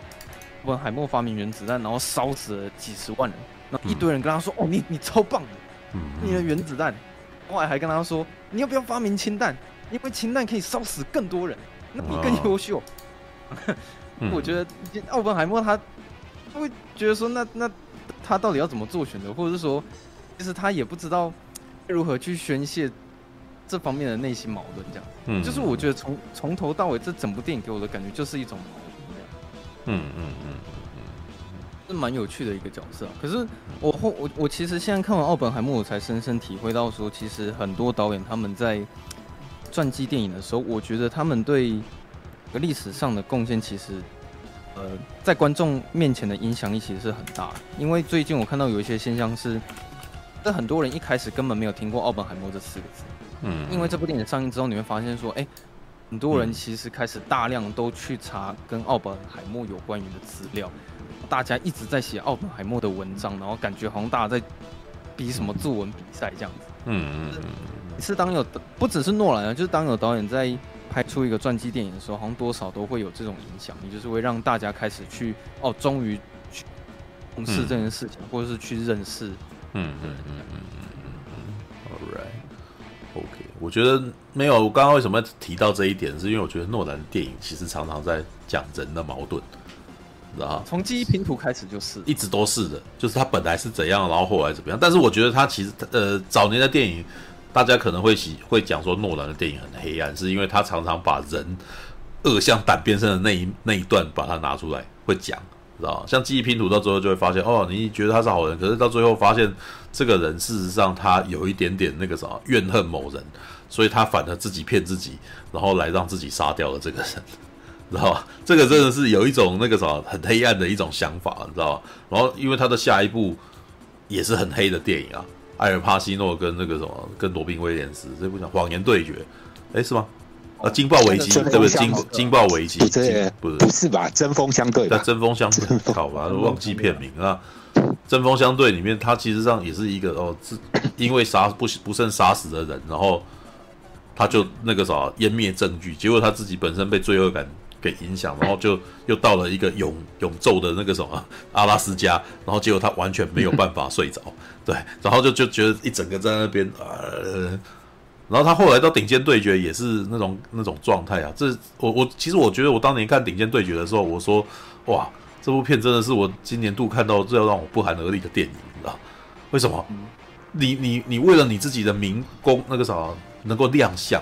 奥本海默发明原子弹，然后烧死了几十万人，然后一堆人跟他说，哦，你你超棒的，嗯，你的原子弹，后来还跟他说，你要不要发明氢弹？因为氢弹可以烧死更多人，那你更优秀。我觉得奥本海默他会觉得说，那那。他到底要怎么做选择，或者是说，其实他也不知道如何去宣泄这方面的内心矛盾，这样。嗯，就是我觉得从从头到尾，这整部电影给我的感觉就是一种矛盾，这样。嗯嗯嗯嗯，是蛮有趣的一个角色。可是我后我我其实现在看完奥本海默，我才深深体会到说，其实很多导演他们在传记电影的时候，我觉得他们对历史上的贡献其实。呃，在观众面前的影响力其实是很大的，因为最近我看到有一些现象是，这很多人一开始根本没有听过奥本海默这四个字，嗯，因为这部电影上映之后，你会发现说，哎，很多人其实开始大量都去查跟奥本海默有关于的资料，大家一直在写奥本海默的文章，然后感觉好像大家在比什么作文比赛这样子，嗯嗯嗯，是当有不只是诺兰啊，就是当有导演在。拍出一个传记电影的时候，好像多少都会有这种影响，也就是会让大家开始去哦，终于去从事这件事情，嗯、或者是去认识。嗯嗯嗯嗯嗯嗯嗯。All right，OK，我觉得没有。我刚刚为什么要提到这一点，是因为我觉得诺兰的电影其实常常在讲人的矛盾，知道吗？从记忆拼图开始就是，一直都是的，就是他本来是怎样，然后后来怎么样。但是我觉得他其实呃，早年的电影。大家可能会喜会讲说诺兰的电影很黑暗，是因为他常常把人恶向胆边生的那一那一段把它拿出来会讲，知道像记忆拼图到最后就会发现，哦，你觉得他是好人，可是到最后发现这个人事实上他有一点点那个什么怨恨某人，所以他反而自己骗自己，然后来让自己杀掉了这个人，知道吧？这个真的是有一种那个什么很黑暗的一种想法，你知道吧？然后因为他的下一部也是很黑的电影啊，艾尔帕西诺跟那个什么跟罗宾威廉斯这部叫《谎言对决》，哎，是吗？啊，惊爆危机，对不对？惊惊爆危机，不是不是不是吧？针锋相对，但针锋相对，好吧，忘记片名啊。针锋相对里面，他其实上也是一个哦，是因为杀不不慎杀死的人，然后他就那个啥湮灭证据，结果他自己本身被罪恶感给影响，然后就又到了一个永永昼的那个什么 阿拉斯加，然后结果他完全没有办法睡着，对，然后就就觉得一整个在那边呃。然后他后来到顶尖对决也是那种那种状态啊，这我我其实我觉得我当年看顶尖对决的时候，我说哇，这部片真的是我今年度看到最让我不寒而栗的电影，你知道为什么？你你你为了你自己的名功那个啥能够亮相，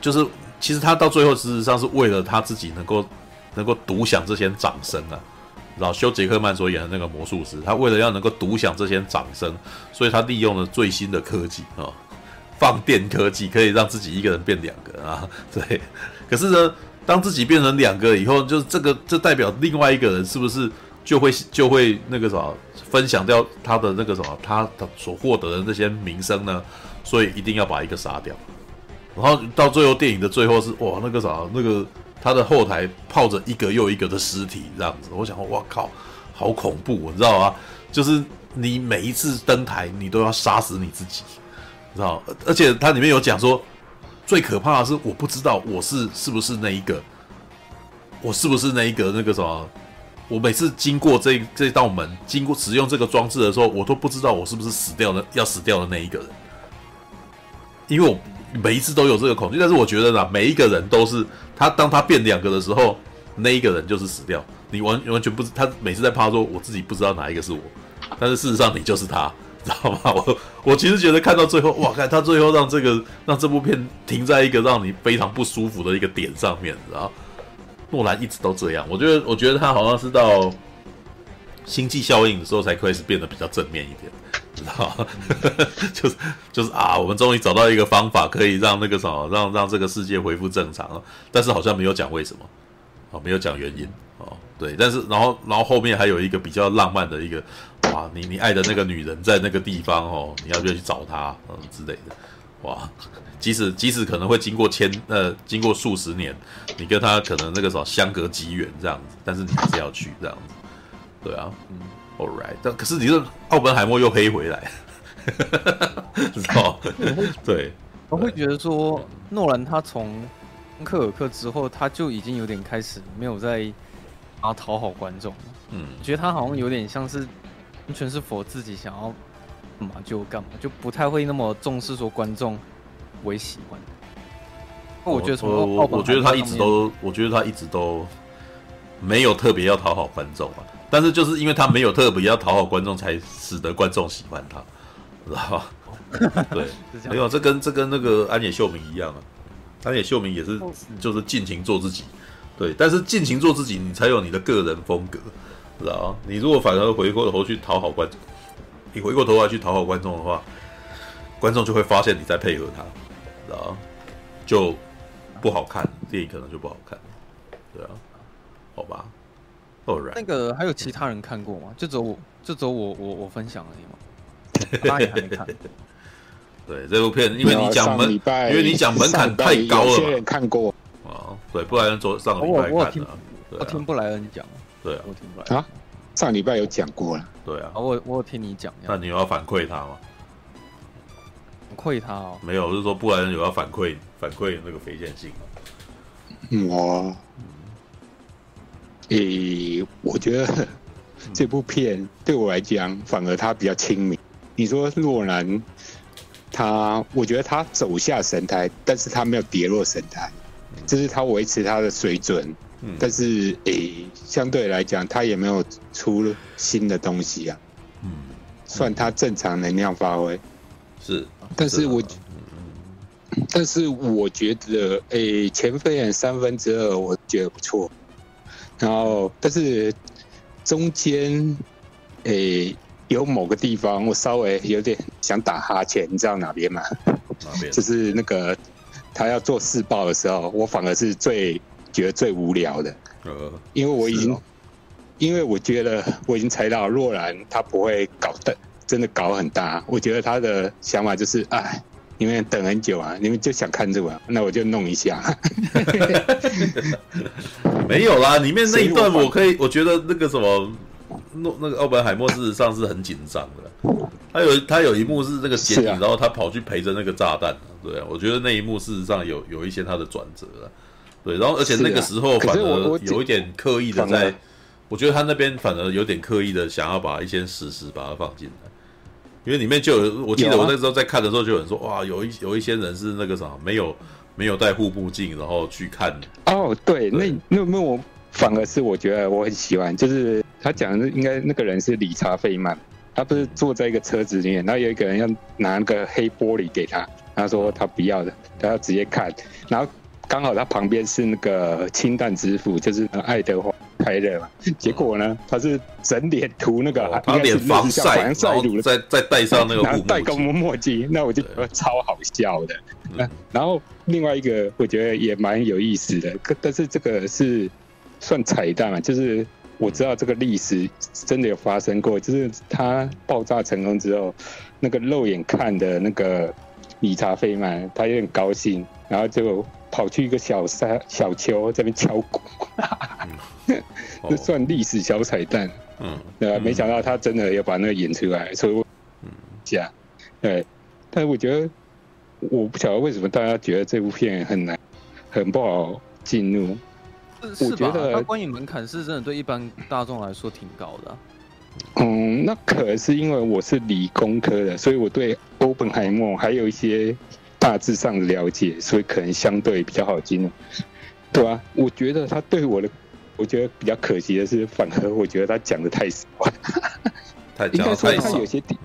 就是其实他到最后事实上是为了他自己能够能够独享这些掌声啊，然后修杰克曼所演的那个魔术师，他为了要能够独享这些掌声，所以他利用了最新的科技啊。放电科技可以让自己一个人变两个啊，对。可是呢，当自己变成两个以后，就是这个，这代表另外一个人是不是就会就会那个什么分享掉他的那个什么他的所获得的那些名声呢？所以一定要把一个杀掉。然后到最后电影的最后是哇，那个啥，那个他的后台泡着一个又一个的尸体这样子。我想，哇靠，好恐怖，你知道吗？就是你每一次登台，你都要杀死你自己。知道，而且它里面有讲说，最可怕的是我不知道我是是不是那一个，我是不是那一个那个什么？我每次经过这这道门，经过使用这个装置的时候，我都不知道我是不是死掉的要死掉的那一个人，因为我每一次都有这个恐惧。但是我觉得呢，每一个人都是他，当他变两个的时候，那一个人就是死掉。你完完全不知他每次在怕说我自己不知道哪一个是我，但是事实上你就是他。知道吗？我我其实觉得看到最后，哇，看他最后让这个让这部片停在一个让你非常不舒服的一个点上面，然后诺兰一直都这样。我觉得，我觉得他好像是到星际效应的时候才开始变得比较正面一点，知道吗？就是就是啊，我们终于找到一个方法可以让那个什么，让让这个世界恢复正常了，但是好像没有讲为什么，哦，没有讲原因，哦，对，但是然后然后后面还有一个比较浪漫的一个。哇，你你爱的那个女人在那个地方哦，你要不要去找她？嗯之类的。哇，即使即使可能会经过千呃经过数十年，你跟她可能那个时候相隔极远这样子，但是你还是要去这样子。对啊，嗯，All right。但可是你这奥本海默又黑回来，知道？对，我会觉得说诺兰他从克尔克之后，他就已经有点开始没有在啊讨好观众。嗯，觉得他好像有点像是。完全是否自己想要干嘛就干嘛，就不太会那么重视说观众为喜欢。我觉得从我我觉得他一直都，我觉得他一直都没有特别要讨好观众啊。但是就是因为他没有特别要讨好观众，才使得观众喜欢他，知道吧？对，没有这跟这跟那个安野秀明一样啊。安野秀明也是就是尽情做自己，对，但是尽情做自己，你才有你的个人风格。知道你如果反而回过头去讨好观众，你回过头来去讨好观众的话，观众就会发现你在配合他，知道就不好看，电影可能就不好看，对啊，好吧。那个还有其他人看过吗？就走我，就走我，我我分享而已吗？他也还没看。对这部片，因为你讲门，因为你讲门槛太高了嘛。有些人看过啊，对，布莱恩昨上个礼拜看的，我听，我听布莱恩讲。对啊，我听出来啊。上礼拜有讲过了。对啊，我我有听你讲。那你有要反馈他吗？反馈他哦。没有，就是说不然有要反馈反馈那个非线性吗？我，诶，我觉得这部片对我来讲，反而他比较亲民。你说诺兰，他我觉得他走下神台，但是他没有跌落神台，这是他维持他的水准。但是，诶、欸，相对来讲，他也没有出新的东西啊。嗯，算他正常能量发挥。是，但是我，但是我觉得，诶、欸，前飞人三分之二，我觉得不错。然后但是中间诶、欸、有某个地方我稍微有点想打哈欠，你知道哪边吗？哪边？就是那个他要做试爆的时候，我反而是最觉得最无聊的，呃，因为我已经。因为我觉得我已经猜到若兰他不会搞的，真的搞很大。我觉得他的想法就是，哎，你们等很久啊，你们就想看这个，那我就弄一下。没有啦，里面那一段我可以，我觉得那个什么，那那个奥本海默事实上是很紧张的。他有他有一幕是那个剪影，然后他跑去陪着那个炸弹。对，我觉得那一幕事实上有有一些他的转折了。对，然后而且那个时候反而有一点刻意的在。我觉得他那边反而有点刻意的想要把一些史实把它放进来，因为里面就有，我记得我那时候在看的时候就有人说，哇，有一有一些人是那个啥，没有没有戴护目镜，然后去看。哦，对，对那那那我反而是我觉得我很喜欢，就是他讲的应该那个人是理查费曼，他不是坐在一个车子里面，然后有一个人要拿那个黑玻璃给他，他说他不要的，他要直接看，然后刚好他旁边是那个氢弹之父，就是爱德华。拍的嘛，结果呢，他是整脸涂那个，把脸防晒，晒乳，再再戴上那个然后戴个墨镜，那我就觉得超好笑的。然后另外一个我觉得也蛮有意思的，但是这个是算彩蛋啊，就是我知道这个历史真的有发生过，就是它爆炸成功之后，那个肉眼看的那个理查费曼，他有点高兴，然后就。跑去一个小山小丘这边敲鼓，这、嗯、算历史小彩蛋。嗯，对吧？没想到他真的要把那个演出来，所以我嗯，假对。但是我觉得，我不晓得为什么大家觉得这部片很难，很不好进入。我觉得它观影门槛是真的对一般大众来说挺高的、啊。嗯，那可能是因为我是理工科的，所以我对欧本海默还有一些。大致上的了解，所以可能相对比较好进入，对吧、啊？我觉得他对我的，我觉得比较可惜的是，反而我觉得他讲的太少，应该说他有些地，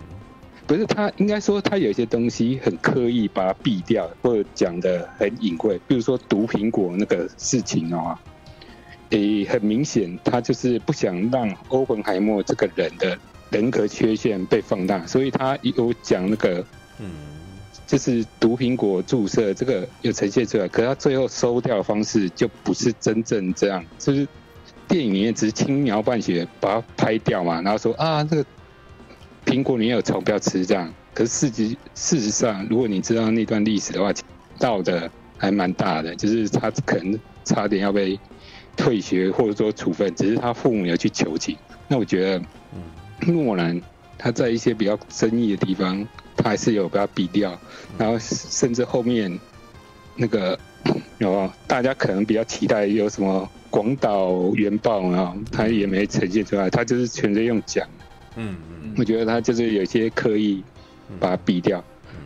不是他应该说他有些东西很刻意把它避掉，或者讲的很隐晦，比如说毒苹果那个事情啊，诶，很明显他就是不想让欧本海默这个人的人格缺陷被放大，所以他有讲那个，嗯。就是毒苹果注射这个有呈现出来，可是他最后收掉的方式就不是真正这样，就是电影里面只是轻描淡写把它拍掉嘛，然后说啊，这个苹果里面有虫，不要吃这样。可是事实事实上，如果你知道那段历史的话，闹的还蛮大的，就是他可能差点要被退学或者说处分，只是他父母有去求情。那我觉得，诺兰他在一些比较争议的地方。他还是有把它比掉，然后甚至后面那个有大家可能比较期待有什么广岛原爆啊，他也没呈现出来，他就是全在用讲。嗯嗯，我觉得他就是有些刻意把它比掉。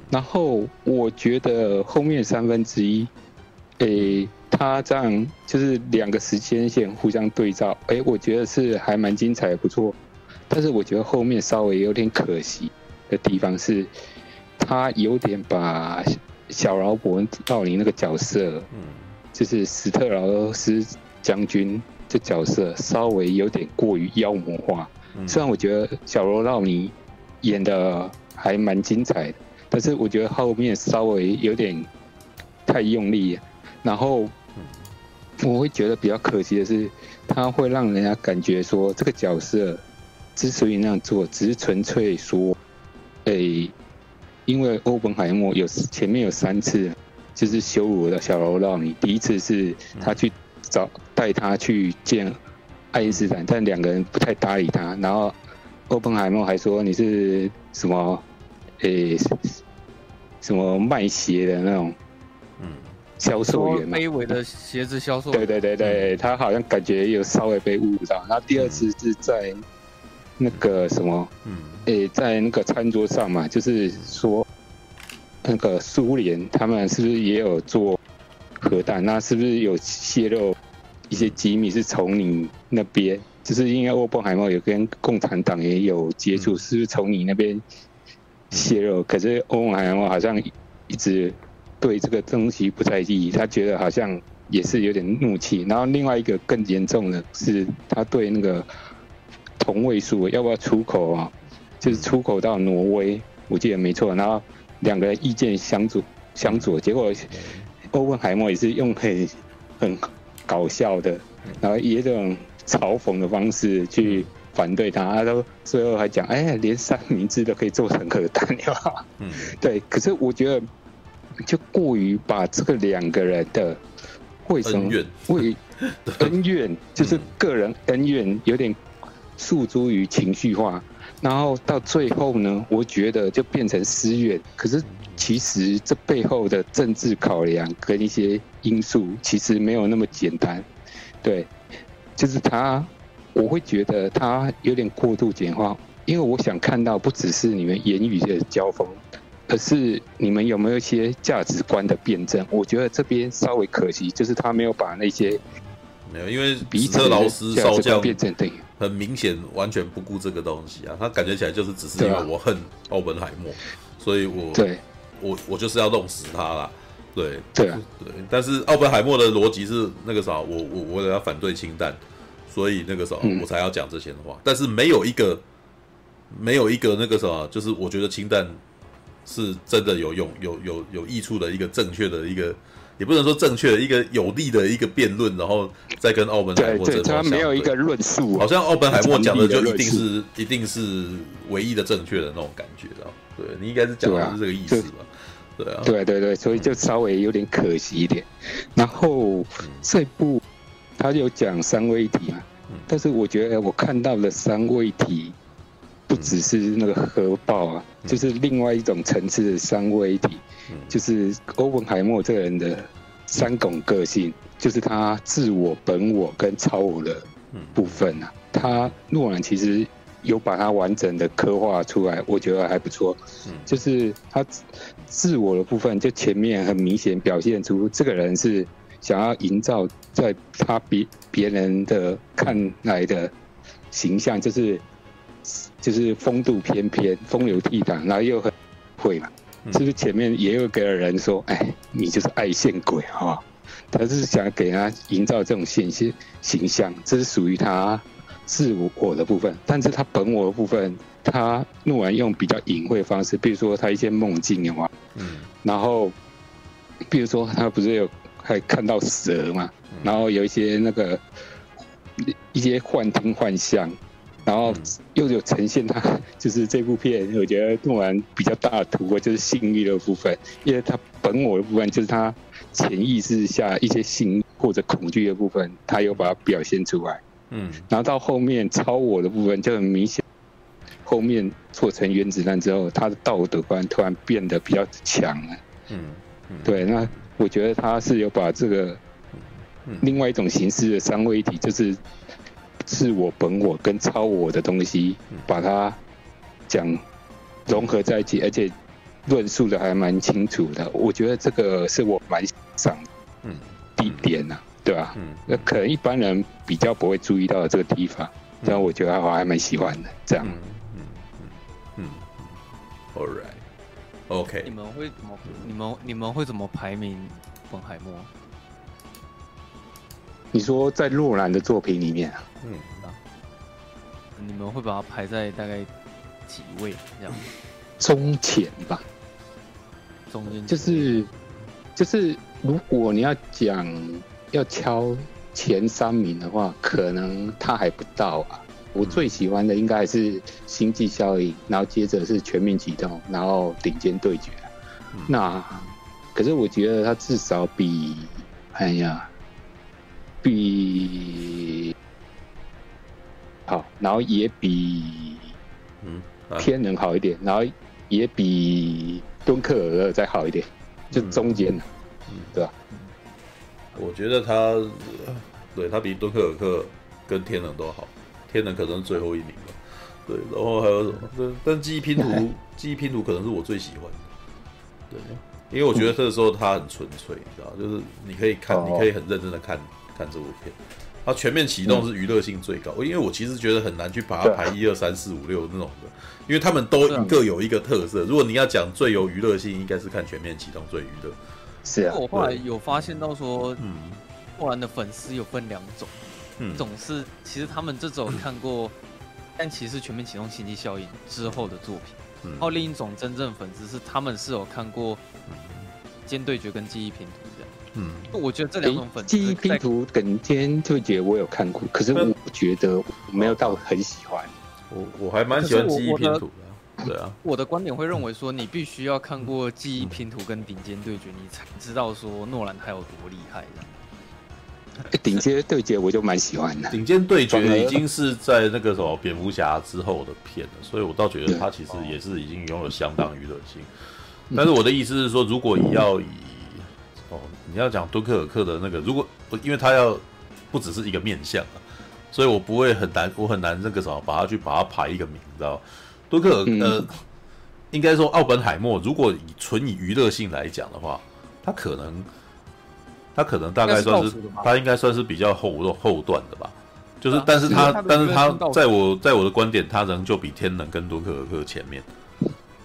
然后我觉得后面三分之一，诶，他这样就是两个时间线互相对照，诶，我觉得是还蛮精彩，不错。但是我觉得后面稍微有点可惜。的地方是，他有点把小劳勃道尼那个角色，嗯，就是史特劳斯将军这角色稍微有点过于妖魔化。虽然我觉得小罗道尼演的还蛮精彩的，但是我觉得后面稍微有点太用力。然后我会觉得比较可惜的是，他会让人家感觉说这个角色之所以那样做，只是纯粹说。诶，因为欧本海默有前面有三次，就是羞辱了小罗道你。第一次是他去找带他去见爱因斯坦，但两个人不太搭理他。然后欧本海默还说你是什么诶，什么卖鞋的那种，销售员嘛，卑微的鞋子销售员。对对对对，他好像感觉有稍微被侮辱到。然后第二次是在那个什么，嗯。诶，在那个餐桌上嘛，就是说，那个苏联他们是不是也有做核弹？那是不是有泄露一些机密是从你那边？就是因为欧本海默有跟共产党也有接触，是不是从你那边泄露？可是欧本海默好像一直对这个东西不在意，他觉得好像也是有点怒气。然后另外一个更严重的是，他对那个同位素要不要出口啊？就是出口到挪威，我记得没错。然后两个人意见相左相左，结果欧文海默也是用很很搞笑的，然后以这种嘲讽的方式去反对他。他都最后还讲：“哎，连三明治都可以做成核弹，对吧？”嗯，对。可是我觉得。就过于把这个两个人的为什么为恩怨，就是个人恩怨有点诉诸于情绪化，然后到最后呢，我觉得就变成私怨。可是其实这背后的政治考量跟一些因素，其实没有那么简单。对，就是他，我会觉得他有点过度简化，因为我想看到不只是你们言语的交锋。可是你们有没有一些价值观的辩证？我觉得这边稍微可惜，就是他没有把那些没有，因为彼此的劳斯少将辩证对，很明显完全不顾这个东西啊，他感觉起来就是只是因为我恨奥本海默，所以我对我我就是要弄死他啦。对对啊对，但是奥本海默的逻辑是那个啥，我我我要反对氢弹，所以那个啥我才要讲这些的话，但是没有一个没有一个那个啥，就是我觉得氢弹。是真的有用、有有有益处的一个正确的一个，也不能说正确的一个有利的一个辩论，然后再跟奥本海默争。他没有一个论述，好像奥本海默讲的就一定是一定是唯一的正确的那种感觉啊。对，你应该是讲的是这个意思吧？对啊，对对对，所以就稍微有点可惜一点。然后这部他有讲三位一体嘛，但是我觉得我看到了三位一体。不只是那个核爆啊，就是另外一种层次的三位一体，就是欧文海默这个人的三种个性，就是他自我、本我跟超我的部分啊。他诺兰其实有把它完整的刻画出来，我觉得还不错。就是他自我的部分，就前面很明显表现出这个人是想要营造在他别别人的看来的形象，就是。就是风度翩翩、风流倜傥，然后又很会嘛，是不是前面也有个人说：“哎，你就是爱现鬼哦？”他是想给他营造这种显现形象，这是属于他自我的部分。但是他本我的部分，他弄完用比较隐晦的方式，比如说他一些梦境的话，嗯，然后比如说他不是有还看到蛇嘛，然后有一些那个一些幻听幻象。然后又有呈现他，就是这部片，我觉得诺兰比较大的突破就是性欲的部分，因为他本我的部分就是他潜意识下一些性或者恐惧的部分，他有把它表现出来。嗯，然后到后面超我的部分就很明显，后面做成原子弹之后，他的道德观突然变得比较强了。嗯，对，那我觉得他是有把这个另外一种形式的三位一体，就是。是我本我跟超我的东西，把它讲融合在一起，而且论述的还蛮清楚的。我觉得这个是我蛮欣赏嗯地点呐，对吧？嗯，那可能一般人比较不会注意到的这个地方，但我觉得我还蛮喜欢的。这样，嗯嗯嗯，All right，OK。你们会怎么？你们你们会怎么排名本海默？你说在诺兰的作品里面，嗯，你们会把它排在大概几位这样？中前吧，中间就是就是，如果你要讲要敲前三名的话，可能他还不到啊。我最喜欢的应该还是《星际效应》，然后接着是《全面启动》，然后《顶尖对决》。那可是我觉得他至少比，哎呀。比好，然后也比嗯天能好一点，然后也比敦刻尔克再好一点，就中间，嗯，对吧？我觉得他对他比敦刻尔克跟天能都好，天能可能是最后一名吧。对，然后还有什么？但但记忆拼图，记忆拼图可能是我最喜欢的。对，因为我觉得这个时候他很纯粹，你知道，就是你可以看，你可以很认真的看。看这部片，它全面启动是娱乐性最高，因为我其实觉得很难去把它排一二三四五六那种的，因为他们都各有一个特色。如果你要讲最有娱乐性，应该是看全面启动最娱乐。是啊，我后来有发现到说，嗯，诺兰的粉丝有分两种，嗯一种是其实他们这种看过，但其实全面启动星际效应之后的作品，嗯然后另一种真正粉丝是他们是有看过尖对决跟记忆拼图。嗯，我觉得这两种粉丝记忆拼图跟尖对决我有看过，可是我觉得我没有到很喜欢。我我还蛮喜欢记忆拼图的，对啊。我的观点会认为说，你必须要看过记忆拼图跟顶尖对决，你才知道说诺兰他有多厉害的。顶尖对决我就蛮喜欢的。顶尖对决已经是在那个什么蝙蝠侠之后的片了，所以我倒觉得他其实也是已经拥有相当娱乐性。但是我的意思是说，如果你要以哦，你要讲敦刻尔克的那个，如果因为他要不只是一个面相啊，所以我不会很难，我很难那个什么把它去把它排一个名，你知道？敦刻尔呃，应该说奥本海默，如果以纯以娱乐性来讲的话，他可能。他可能大概算是，他应该算是比较后后段的吧，就是，但是他，但是他在我在我的观点，他仍旧比天能跟敦刻尔克前面，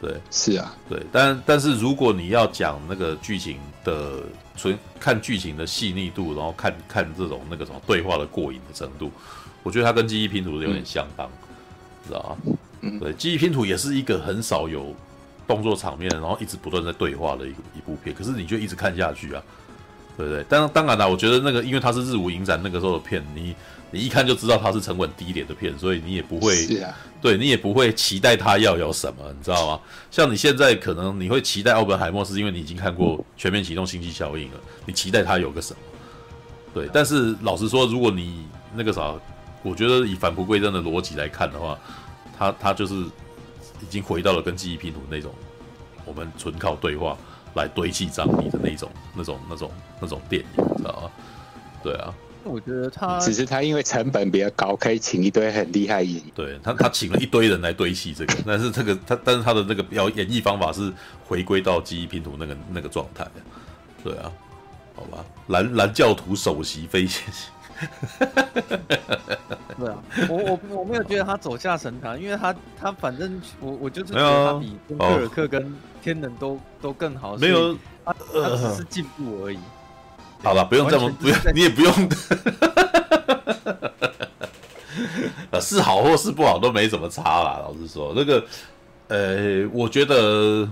对，是啊，对，但但是如果你要讲那个剧情的纯看剧情的细腻度，然后看看这种那个什么对话的过瘾的程度，我觉得它跟记忆拼图有点相当，知道吗？对，记忆拼图也是一个很少有动作场面，然后一直不断在对话的一一部片，可是你就一直看下去啊。对不对？当当然啦，我觉得那个，因为它是日舞影展那个时候的片，你你一看就知道它是成本低廉的片，所以你也不会，是啊，对你也不会期待它要有什么，你知道吗？像你现在可能你会期待奥本海默，是因为你已经看过《全面启动星际效应》了，你期待它有个什么？对，但是老实说，如果你那个啥，我觉得以返璞归真的逻辑来看的话，它它就是已经回到了跟记忆拼图那种，我们纯靠对话。来堆砌张力的那种、那种、那种、那种电影，你知道吗？对啊，我觉得他只是他因为成本比较高，可以请一堆很厉害演员。对他，他请了一堆人来堆砌这个，但是这个他，但是他的那个表演绎方法是回归到记忆拼图那个那个状态。对啊，好吧，蓝蓝教徒首席飞行。对啊，我我我没有觉得他走下神坛，因为他他反正我我就是觉得他比敦刻尔克跟天能都、哦、都更好，没有他他只是进步而已。好了，不用这么不用，你也不用。是好或是不好都没怎么差啦。老实说，那个呃，我觉得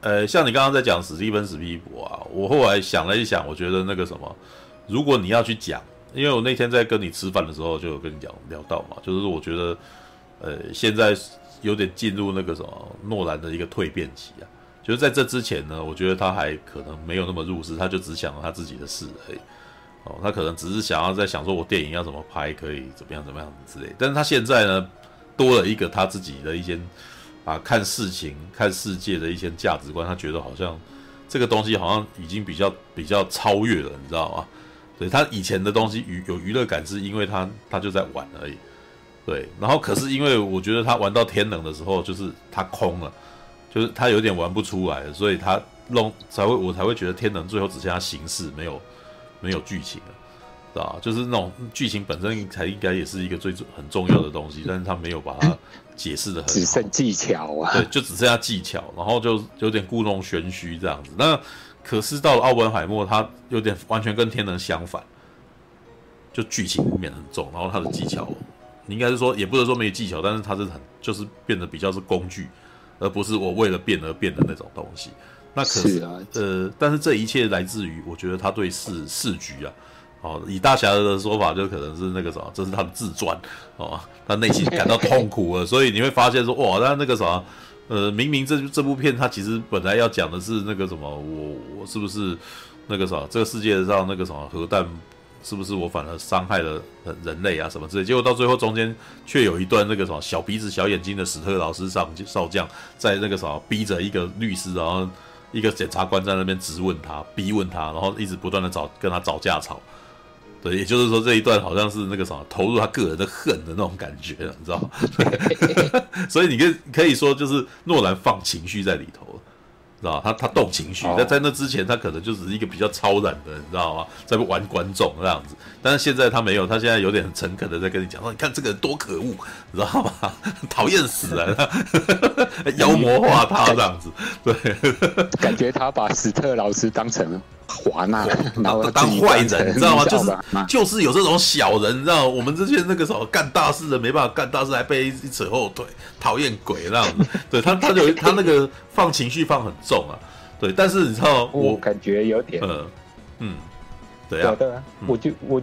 呃，像你刚刚在讲史蒂芬史匹柏啊，我后来想了一想，我觉得那个什么，如果你要去讲。因为我那天在跟你吃饭的时候，就有跟你讲聊到嘛，就是我觉得，呃，现在有点进入那个什么诺兰的一个蜕变期啊。就是在这之前呢，我觉得他还可能没有那么入世，他就只想他自己的事而已。哦，他可能只是想要在想说，我电影要怎么拍，可以怎么样怎么样之类。但是他现在呢，多了一个他自己的一些啊，看事情、看世界的一些价值观，他觉得好像这个东西好像已经比较比较超越了，你知道吗？对，他以前的东西娱有娱乐感，是因为他他就在玩而已。对，然后可是因为我觉得他玩到天冷的时候，就是他空了，就是他有点玩不出来了，所以他弄才会我才会觉得天能最后只剩下形式，没有没有剧情了，知道吧？就是那种剧情本身才应该也是一个最很重要的东西，但是他没有把它解释的很好，只剩技巧啊，对，就只剩下技巧，然后就有点故弄玄虚这样子。那可是到了奥本海默，他有点完全跟天能相反，就剧情面很重，然后他的技巧，你应该是说，也不能说没有技巧，但是他是很就是变得比较是工具，而不是我为了变而变的那种东西。那可是，呃，但是这一切来自于，我觉得他对视视局啊，哦，以大侠的说法，就可能是那个什么，这是他的自传哦，他内心感到痛苦了，所以你会发现说，哇，他那个什么。呃，明明这这部片他其实本来要讲的是那个什么，我我是不是那个啥，这个世界上那个什么核弹是不是我反而伤害了人类啊什么之类，结果到最后中间却有一段那个什么小鼻子小眼睛的史特劳斯上少将在那个什么逼着一个律师，然后一个检察官在那边质问他，逼问他，然后一直不断的找跟他找架吵。对，也就是说这一段好像是那个什么投入他个人的恨的那种感觉，你知道吗？所以你可以可以说就是诺兰放情绪在里头，知道吗？他他动情绪，那在那之前他可能就只是一个比较超然的，你知道吗？在玩观众这样子，但是现在他没有，他现在有点很诚恳的在跟你讲说，你看这个人多可恶，你知道吗？讨厌死了，妖魔化他这样子，对，感觉他把史特老师当成华纳，然后当坏人，你知道吗？就是就是有这种小人，你知道吗？我们这些那个什么干大事的没办法干大事，还被一扯后腿，讨厌鬼那样子。对他，他就他那个放情绪放很重啊。对，但是你知道，我，我感觉有点，嗯嗯，对啊，对啊，我就我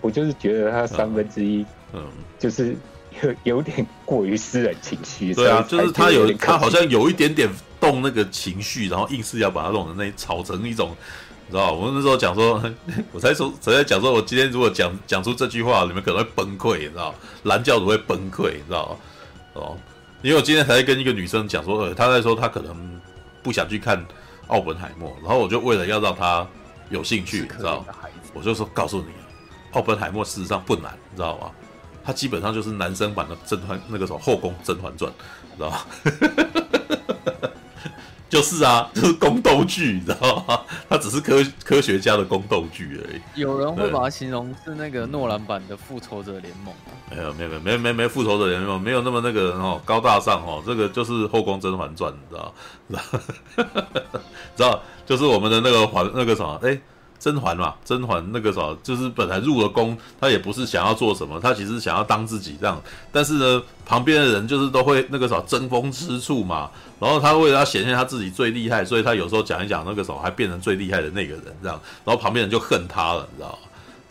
我就是觉得他三分之一，嗯，就是有有点过于私人情绪。对啊，就是他有他好像有一点点动那个情绪，然后硬是要把他弄成那炒成一种，你知道我们那时候讲说，我才说才在讲说，我今天如果讲讲出这句话，你们可能会崩溃，你知道蓝教主会崩溃，你知道哦，因为我今天才在跟一个女生讲说，呃，她在说她可能不想去看。奥本海默，然后我就为了要让她有兴趣，你知道，我就说告诉你，奥本海默事实上不难，你知道吗？他基本上就是男生版的甄嬛，那个什么后宫甄嬛传，你知道吗？就是啊，就是宫斗剧，你知道吗？它只是科科学家的宫斗剧而已。有人会把它形容是那个诺兰版的复仇者联盟。没有没有没有没没没复仇者联盟没有那么那个哦高大上哦，这个就是后宫甄嬛传，你知道吗？知道就是我们的那个环那个什么哎。甄嬛嘛，甄嬛那个啥，就是本来入了宫，她也不是想要做什么，她其实想要当自己这样。但是呢，旁边的人就是都会那个啥争风吃醋嘛。然后她为了要显现她自己最厉害，所以她有时候讲一讲那个时候还变成最厉害的那个人这样。然后旁边人就恨她了，你知道吗？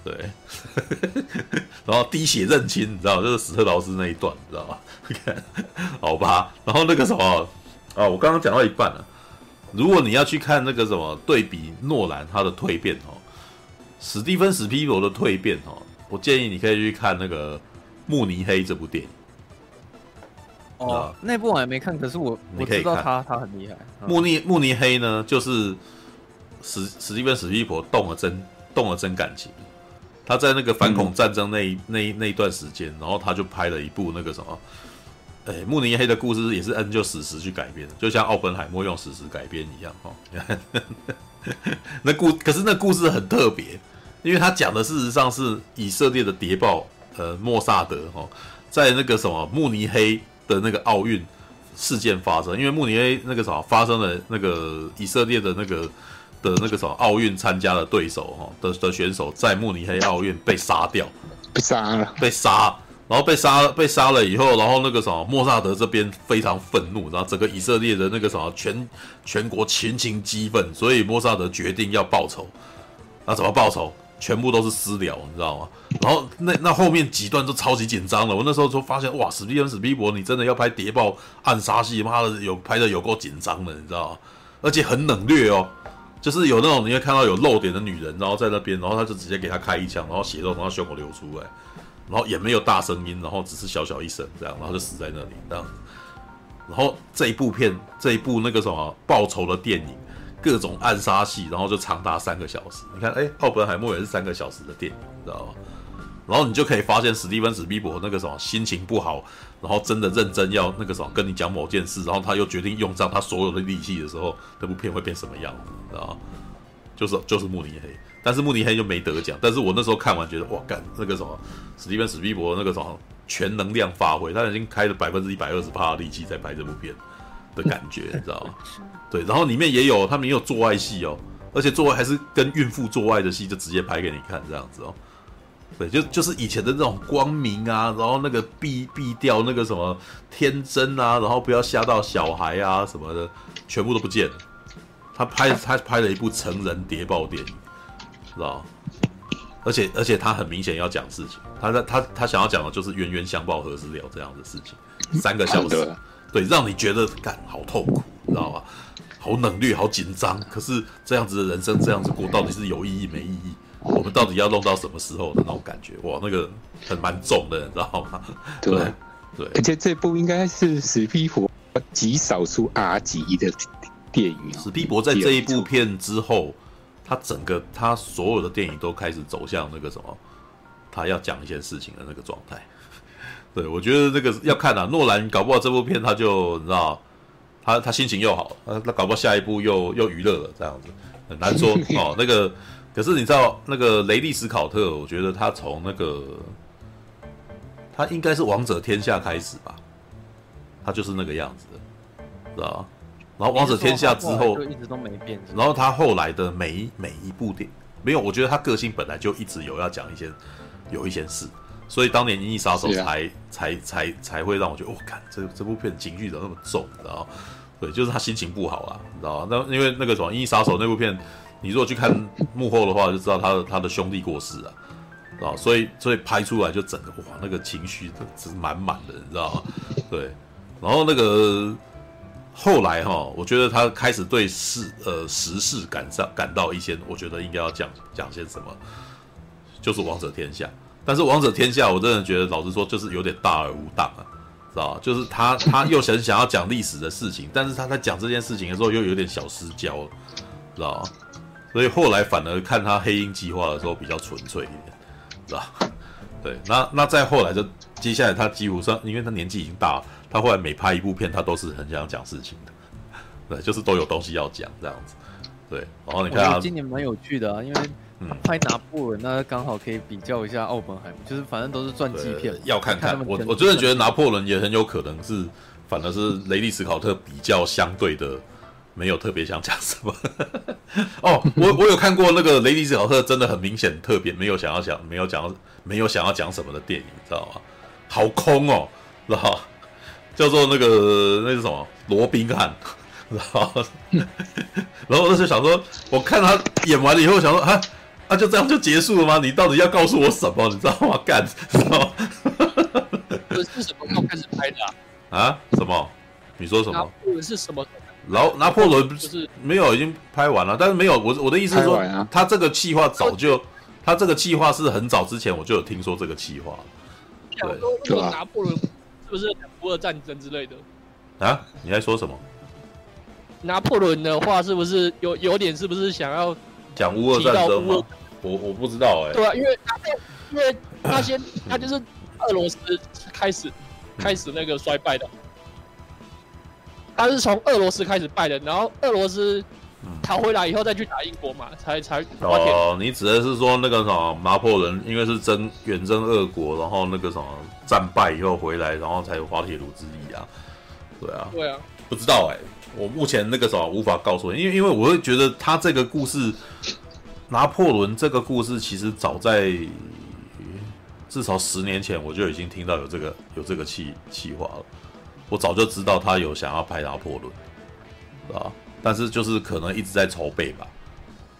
对。然后滴血认亲，你知道，就是史特劳斯那一段，你知道吗？好吧。然后那个什么啊，我刚刚讲到一半了。如果你要去看那个什么对比诺兰他的蜕变哦，史蒂芬史匹柏的蜕变哦，我建议你可以去看那个《慕尼黑》这部电影。哦，那部我还没看，可是我我知道他他很厉害。慕尼慕尼黑呢，就是史史蒂芬史皮婆动了真动了真感情，他在那个反恐战争那、嗯、那那一段时间，然后他就拍了一部那个什么。哎，慕尼黑的故事也是按就史实去改编的，就像奥本海默用史实改编一样哦。那故可是那故事很特别，因为他讲的事实上是以色列的谍报，呃，莫萨德哈，在那个什么慕尼黑的那个奥运事件发生，因为慕尼黑那个什么发生了那个以色列的那个的那个什么奥运参加的对手哈的的选手在慕尼黑奥运被杀掉，被杀了，被杀。然后被杀了，被杀了以后，然后那个什么莫萨德这边非常愤怒，然后整个以色列的那个什么全全国群情激愤，所以莫萨德决定要报仇。那怎么报仇？全部都是私了，你知道吗？然后那那后面几段都超级紧张了。我那时候就发现，哇，史蒂芬史蒂博，你真的要拍谍报暗杀戏，妈的有拍的有够紧张的，你知道吗？而且很冷冽哦，就是有那种你会看到有露点的女人，然后在那边，然后他就直接给他开一枪，然后血都从他胸口流出来。然后也没有大声音，然后只是小小一声这样，然后就死在那里这样。然后这一部片，这一部那个什么报仇的电影，各种暗杀戏，然后就长达三个小时。你看，哎，奥本海默也是三个小时的电影，知道吗？然后你就可以发现史蒂芬史匹柏那个什么心情不好，然后真的认真要那个什么跟你讲某件事，然后他又决定用上他所有的力气的时候，这部片会变什么样子，知道吗？就是就是慕尼黑。但是慕尼黑就没得奖，但是我那时候看完觉得哇，干那个什么史蒂芬史蒂伯那个什么全能量发挥，他已经开了百分之一百二十趴的力气在拍这部片的感觉，你知道吗？对，然后里面也有他们也有做爱戏哦，而且做爱还是跟孕妇做爱的戏，就直接拍给你看这样子哦。对，就就是以前的那种光明啊，然后那个避避掉那个什么天真啊，然后不要吓到小孩啊什么的，全部都不见了。他拍他拍了一部成人谍报电影。知道，而且而且他很明显要讲事情，他在他他想要讲的就是冤冤相报何时了这样的事情，三个小时，对，让你觉得干好痛苦，你知道吗？好冷冽，好紧张。可是这样子的人生这样子过，到底是有意义没意义？我们到底要弄到什么时候的那种感觉？哇，那个很蛮重的，你知道吗？对对，而且这部应该是史匹柏极少数 R 级的电影。史匹柏在这一部片之后。他整个他所有的电影都开始走向那个什么，他要讲一些事情的那个状态。对，我觉得这个要看啊，诺兰搞不好这部片他就你知道，他他心情又好，他他搞不好下一部又又娱乐了这样子，很难说 哦。那个可是你知道那个雷利斯考特，我觉得他从那个他应该是王者天下开始吧，他就是那个样子的，知道吧？然后《王者天下》之后就一直都没变。然后他后来的每一每一部电影没有，我觉得他个性本来就一直有要讲一些有一些事，所以当年《银翼杀手》才、啊、才才才，才会让我觉得，我、哦、看这这部片情绪怎么那么重，你知道？对，就是他心情不好啊，你知道吗？那因为那个什么《银翼杀手》那部片，你如果去看幕后的话，就知道他的他的兄弟过世啊，啊，所以所以拍出来就整个哇，那个情绪是满满的，你知道吗？对，然后那个。后来哈，我觉得他开始对事呃时事感上感到一些，我觉得应该要讲讲些什么，就是王者天下。但是王者天下，我真的觉得老实说，就是有点大而无当啊，知道吧？就是他他又想想要讲历史的事情，但是他在讲这件事情的时候又有点小失焦，知道吧？所以后来反而看他黑鹰计划的时候比较纯粹一点，知道吧？对，那那再后来就接下来他几乎上，因为他年纪已经大了。他后来每拍一部片，他都是很想讲事情的，对，就是都有东西要讲这样子，对。然后你看他，今年蛮有趣的啊，因为拍拿破仑，那刚好可以比较一下奥本海默，就是反正都是传记片，要看看。看我我真的觉得拿破仑也很有可能是，反而是雷利·史考特比较相对的没有特别想讲什么。哦，我我有看过那个雷利·史考特，真的很明显特别没有想要讲，没有讲，没有想要讲什么的电影，你知道吗？好空哦，知道吗？叫做那个那是什么罗宾汉，然后然后我就想说，我看他演完了以后，想说啊啊就这样就结束了吗？你到底要告诉我什么？你知道吗？干，知道吗？这是什么时候开始拍的啊？啊？什么？你说什么？拿破仑是什么？然后拿破仑不是没有已经拍完了，但是没有我我的意思是说，啊、他这个计划早就他这个计划是很早之前我就有听说这个计划了。对，拿破仑。是不是乌俄战争之类的啊？你在说什么？拿破仑的话是不是有有点？是不是想要讲乌俄战争吗？我我不知道哎、欸。对啊，因为他因为他先他就是俄罗斯开始开始那个衰败的，他是从俄罗斯开始败的，然后俄罗斯逃回来以后再去打英国嘛，才才哦。你指的是说那个什么拿破仑，因为是征远征俄国，然后那个什么。战败以后回来，然后才有滑铁卢之役啊，对啊，对啊，不知道哎、欸，我目前那个什么无法告诉你，因为因为我会觉得他这个故事，拿破仑这个故事其实早在至少十年前我就已经听到有这个有这个气气话了，我早就知道他有想要拍拿破仑，啊，但是就是可能一直在筹备吧，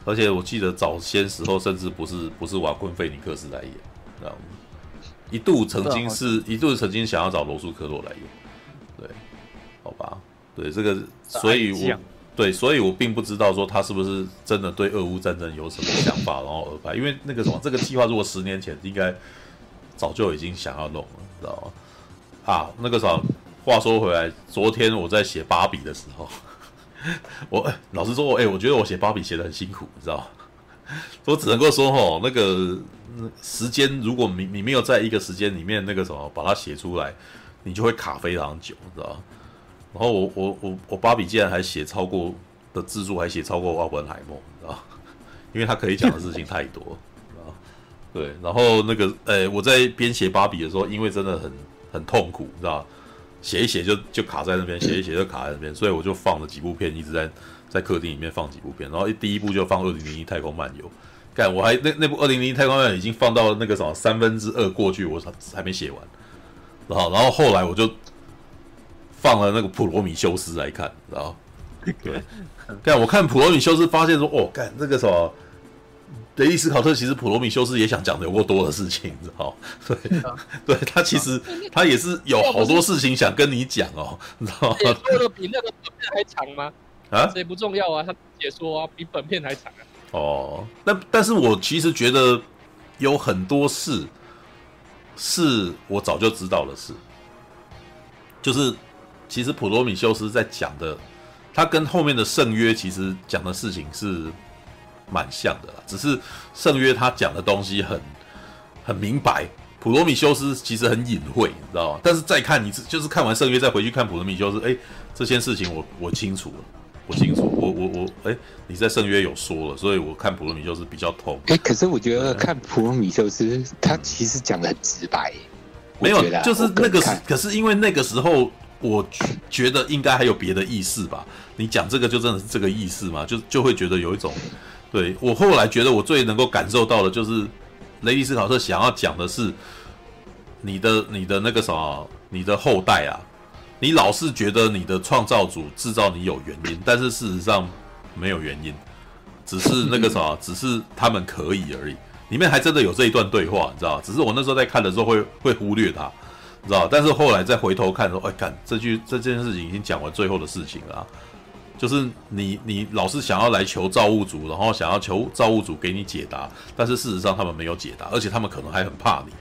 而且我记得早先时候甚至不是不是瓦昆菲尼克斯来演，知道吗？一度曾经是一度曾经想要找罗素克洛来演，对，好吧，对这个，所以我对，所以我并不知道说他是不是真的对俄乌战争有什么想法，然后而拍，因为那个什么，这个计划如果十年前应该早就已经想要弄了，知道吗？啊，那个什么，话说回来，昨天我在写芭比的时候，我老实说，哎，我觉得我写芭比写的很辛苦，你知道？我只能够说，吼，那个。时间，如果你你没有在一个时间里面那个什么把它写出来，你就会卡非常久，你知道？然后我我我我芭比竟然还写超过的字数，还写超过奥本海默，知道？因为他可以讲的事情太多，知道？对，然后那个呃、欸，我在编写芭比的时候，因为真的很很痛苦，你知道？写一写就就卡在那边，写一写就卡在那边，所以我就放了几部片，一直在在客厅里面放几部片，然后一第一部就放《二零零一太空漫游》。干，我还那那部二零零一太空漫游已经放到那个什么三分之二过去，我还还没写完。然后然后后来我就放了那个普罗米修斯来看，然后对，干我看普罗米修斯发现说，哦，干那个什么雷利斯考特其实普罗米修斯也想讲的有过多的事情，你知道？对，对他其实他也是有好多事情想跟你讲哦，你知道吗？说的比那个本片还长吗？啊，这也不重要啊，他解说啊比本片还长啊。哦，那但是我其实觉得有很多事是我早就知道的事，就是其实普罗米修斯在讲的，他跟后面的圣约其实讲的事情是蛮像的啦，只是圣约他讲的东西很很明白，普罗米修斯其实很隐晦，你知道吗？但是再看一次，就是看完圣约再回去看普罗米修斯，哎，这件事情我我清楚了。我清楚，我我我，哎、欸，你在圣约有说了，所以我看普罗米修斯比较痛。哎、欸，可是我觉得看普罗米修斯，他其实讲的很直白。没有，就是那个，可是因为那个时候我觉得应该还有别的意思吧？你讲这个就真的是这个意思吗？就就会觉得有一种，对，我后来觉得我最能够感受到的就是雷迪斯考特想要讲的是你的你的那个什么，你的后代啊，你老是觉得你的创造主制造你有原因，但是事实上没有原因，只是那个什么，只是他们可以而已。里面还真的有这一段对话，你知道？只是我那时候在看的时候会会忽略它。你知道，但是后来再回头看说，哎，看这句这件事情已经讲完最后的事情了，啊，就是你你老是想要来求造物主，然后想要求造物主给你解答，但是事实上他们没有解答，而且他们可能还很怕你，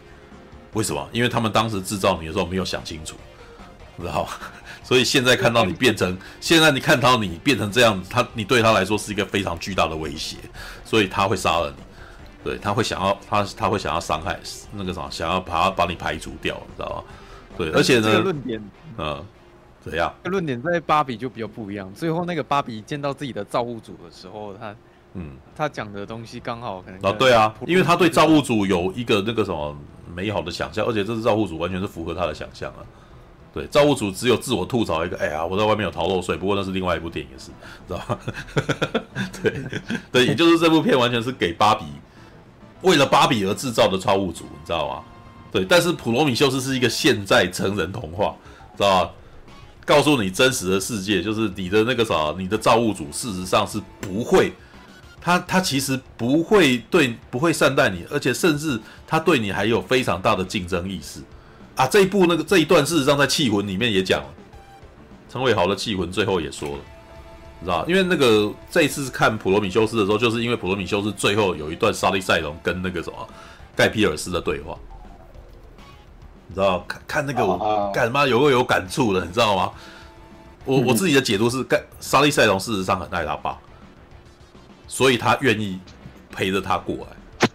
为什么？因为他们当时制造你的时候没有想清楚，知道吗？所以现在看到你变成，现在你看到你变成这样子，他你对他来说是一个非常巨大的威胁，所以他会杀了你。对，他会想要他他会想要伤害那个什么，想要把他把你排除掉，你知道吗？对，而且呢，这个论点，嗯，怎样？论点在芭比就比较不一样。最后那个芭比见到自己的造物主的时候，他嗯，他讲的东西刚好可能啊，对啊，因为他对造物主有一个那个什么美好的想象，而且这是造物主完全是符合他的想象啊。对，造物主只有自我吐槽一个，哎呀，我在外面有逃漏税，不过那是另外一部电影的事，知道吗？对对，也就是这部片完全是给芭比。为了芭比而制造的造物主，你知道吗？对，但是普罗米修斯是一个现在成人童话，知道吗？告诉你真实的世界，就是你的那个啥，你的造物主事实上是不会，他他其实不会对，不会善待你，而且甚至他对你还有非常大的竞争意识啊！这一部那个这一段事实上在《气魂》里面也讲了，陈伟豪的《气魂》最后也说了。你知道，因为那个这一次看普罗米修斯的时候，就是因为普罗米修斯最后有一段莎莉赛隆跟那个什么盖皮尔斯的对话，你知道，看看那个我干嘛有个有感触的，你知道吗？我 我自己的解读是，干莎莉赛隆事实上很爱他爸，所以他愿意陪着他过来，